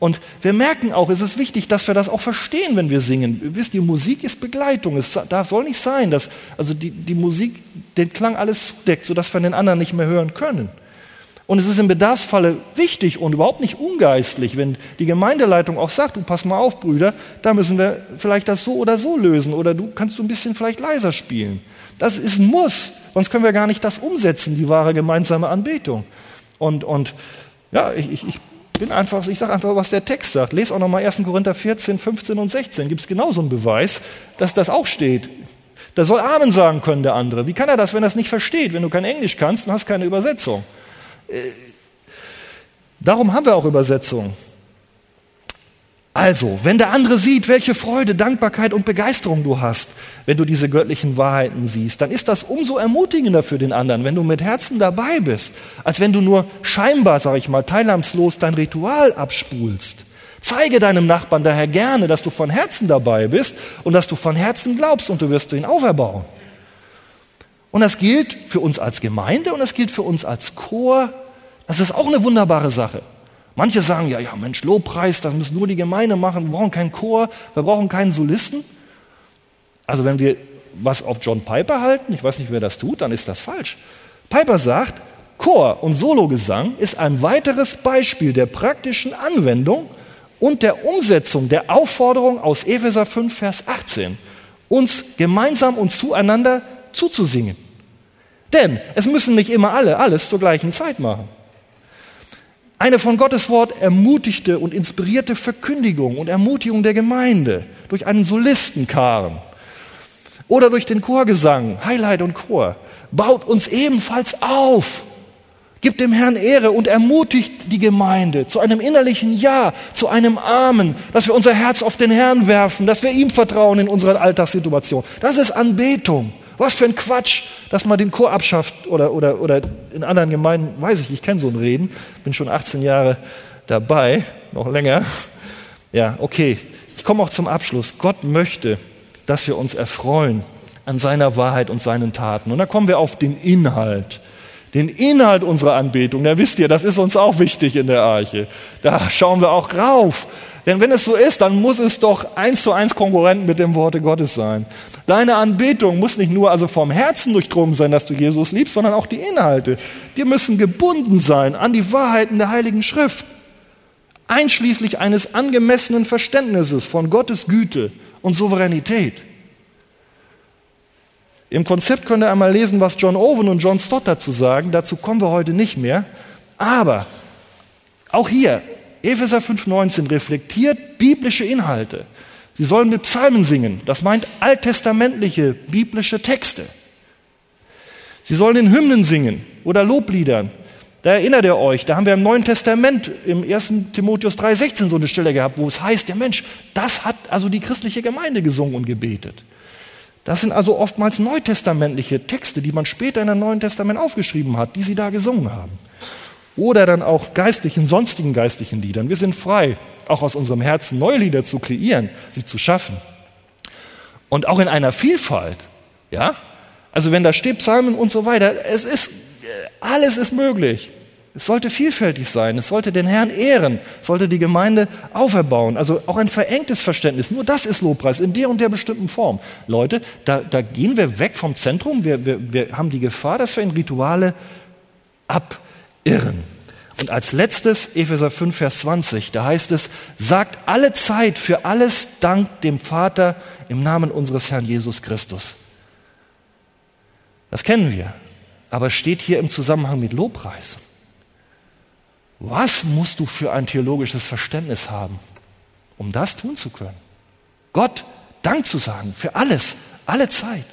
Und wir merken auch, es ist wichtig, dass wir das auch verstehen, wenn wir singen. Ihr wisst, die Musik ist Begleitung. Es darf, soll nicht sein, dass also die, die Musik den Klang alles zudeckt, sodass wir den anderen nicht mehr hören können. Und es ist im Bedarfsfalle wichtig und überhaupt nicht ungeistlich, wenn die Gemeindeleitung auch sagt, du pass mal auf, Brüder, da müssen wir vielleicht das so oder so lösen oder du kannst du ein bisschen vielleicht leiser spielen. Das ist ein Muss, sonst können wir gar nicht das umsetzen, die wahre gemeinsame Anbetung. Und, und ja, ich, ich bin einfach, ich sage einfach, was der Text sagt. Lest auch nochmal 1. Korinther 14, 15 und 16. Gibt es genauso einen Beweis, dass das auch steht. Da soll Amen sagen können, der andere. Wie kann er das, wenn er es nicht versteht? Wenn du kein Englisch kannst und hast keine Übersetzung. Äh, darum haben wir auch Übersetzungen. Also, wenn der andere sieht, welche Freude, Dankbarkeit und Begeisterung du hast, wenn du diese göttlichen Wahrheiten siehst, dann ist das umso ermutigender für den anderen, wenn du mit Herzen dabei bist, als wenn du nur scheinbar, sag ich mal, teilnahmslos dein Ritual abspulst. Zeige deinem Nachbarn daher gerne, dass du von Herzen dabei bist und dass du von Herzen glaubst und du wirst ihn auferbauen. Und das gilt für uns als Gemeinde und das gilt für uns als Chor. Das ist auch eine wunderbare Sache. Manche sagen, ja, ja, Mensch, Lobpreis, das muss nur die Gemeinde machen, wir brauchen keinen Chor, wir brauchen keinen Solisten. Also wenn wir was auf John Piper halten, ich weiß nicht, wer das tut, dann ist das falsch. Piper sagt, Chor und Sologesang ist ein weiteres Beispiel der praktischen Anwendung und der Umsetzung der Aufforderung aus Epheser 5, Vers 18, uns gemeinsam und zueinander zuzusingen. Denn es müssen nicht immer alle alles zur gleichen Zeit machen. Eine von Gottes Wort ermutigte und inspirierte Verkündigung und Ermutigung der Gemeinde durch einen Solistenkarren oder durch den Chorgesang, Highlight und Chor, baut uns ebenfalls auf, gibt dem Herrn Ehre und ermutigt die Gemeinde zu einem innerlichen Ja, zu einem Amen, dass wir unser Herz auf den Herrn werfen, dass wir ihm vertrauen in unserer Alltagssituation. Das ist Anbetung. Was für ein Quatsch, dass man den Chor abschafft oder, oder, oder in anderen Gemeinden, weiß ich, ich kenne so ein Reden, bin schon 18 Jahre dabei, noch länger. Ja, okay, ich komme auch zum Abschluss. Gott möchte, dass wir uns erfreuen an seiner Wahrheit und seinen Taten. Und da kommen wir auf den Inhalt. Den Inhalt unserer Anbetung, da wisst ihr, das ist uns auch wichtig in der Arche. Da schauen wir auch rauf. Denn wenn es so ist, dann muss es doch eins zu eins Konkurrent mit dem Worte Gottes sein. Deine Anbetung muss nicht nur also vom Herzen durchdrungen sein, dass du Jesus liebst, sondern auch die Inhalte. Die müssen gebunden sein an die Wahrheiten der Heiligen Schrift. Einschließlich eines angemessenen Verständnisses von Gottes Güte und Souveränität. Im Konzept könnt ihr einmal lesen, was John Owen und John Stott dazu sagen. Dazu kommen wir heute nicht mehr. Aber auch hier, Epheser 5,19 reflektiert biblische Inhalte. Sie sollen mit Psalmen singen. Das meint alttestamentliche biblische Texte. Sie sollen in Hymnen singen oder Lobliedern. Da erinnert ihr euch, da haben wir im Neuen Testament im 1. Timotheus 3,16 so eine Stelle gehabt, wo es heißt, ja Mensch, das hat also die christliche Gemeinde gesungen und gebetet. Das sind also oftmals neutestamentliche Texte, die man später in dem Neuen Testament aufgeschrieben hat, die sie da gesungen haben oder dann auch geistlichen, sonstigen geistlichen Liedern. Wir sind frei, auch aus unserem Herzen neue Lieder zu kreieren, sie zu schaffen. Und auch in einer Vielfalt, ja? Also wenn da steht Psalmen und so weiter, es ist, alles ist möglich. Es sollte vielfältig sein, es sollte den Herrn ehren, sollte die Gemeinde auferbauen. Also auch ein verengtes Verständnis. Nur das ist Lobpreis in der und der bestimmten Form. Leute, da, da gehen wir weg vom Zentrum. Wir, wir, wir haben die Gefahr, dass wir in Rituale ab irren. Und als letztes Epheser 5, Vers 20, da heißt es, sagt alle Zeit für alles Dank dem Vater im Namen unseres Herrn Jesus Christus. Das kennen wir, aber steht hier im Zusammenhang mit Lobpreis. Was musst du für ein theologisches Verständnis haben, um das tun zu können? Gott Dank zu sagen für alles, alle Zeit.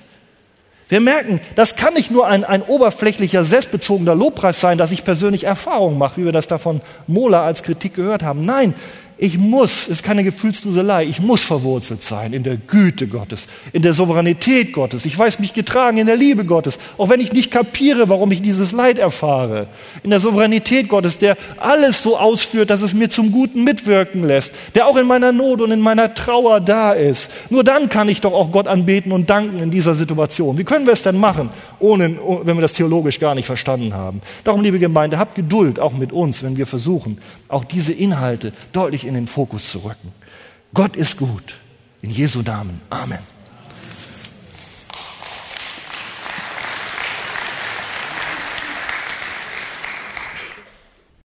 Wir merken, das kann nicht nur ein, ein oberflächlicher, selbstbezogener Lobpreis sein, dass ich persönlich Erfahrung mache, wie wir das da von Mola als Kritik gehört haben. Nein, ich muss, es ist keine Gefühlsduselei, ich muss verwurzelt sein in der Güte Gottes, in der Souveränität Gottes. Ich weiß mich getragen in der Liebe Gottes, auch wenn ich nicht kapiere, warum ich dieses Leid erfahre. In der Souveränität Gottes, der alles so ausführt, dass es mir zum Guten mitwirken lässt, der auch in meiner Not und in meiner Trauer da ist. Nur dann kann ich doch auch Gott anbeten und danken in dieser Situation. Wie können wir es denn machen, ohne, wenn wir das theologisch gar nicht verstanden haben? Darum, liebe Gemeinde, habt Geduld auch mit uns, wenn wir versuchen, auch diese Inhalte deutlich in den Fokus zu rücken. Gott ist gut. In Jesu Namen. Amen.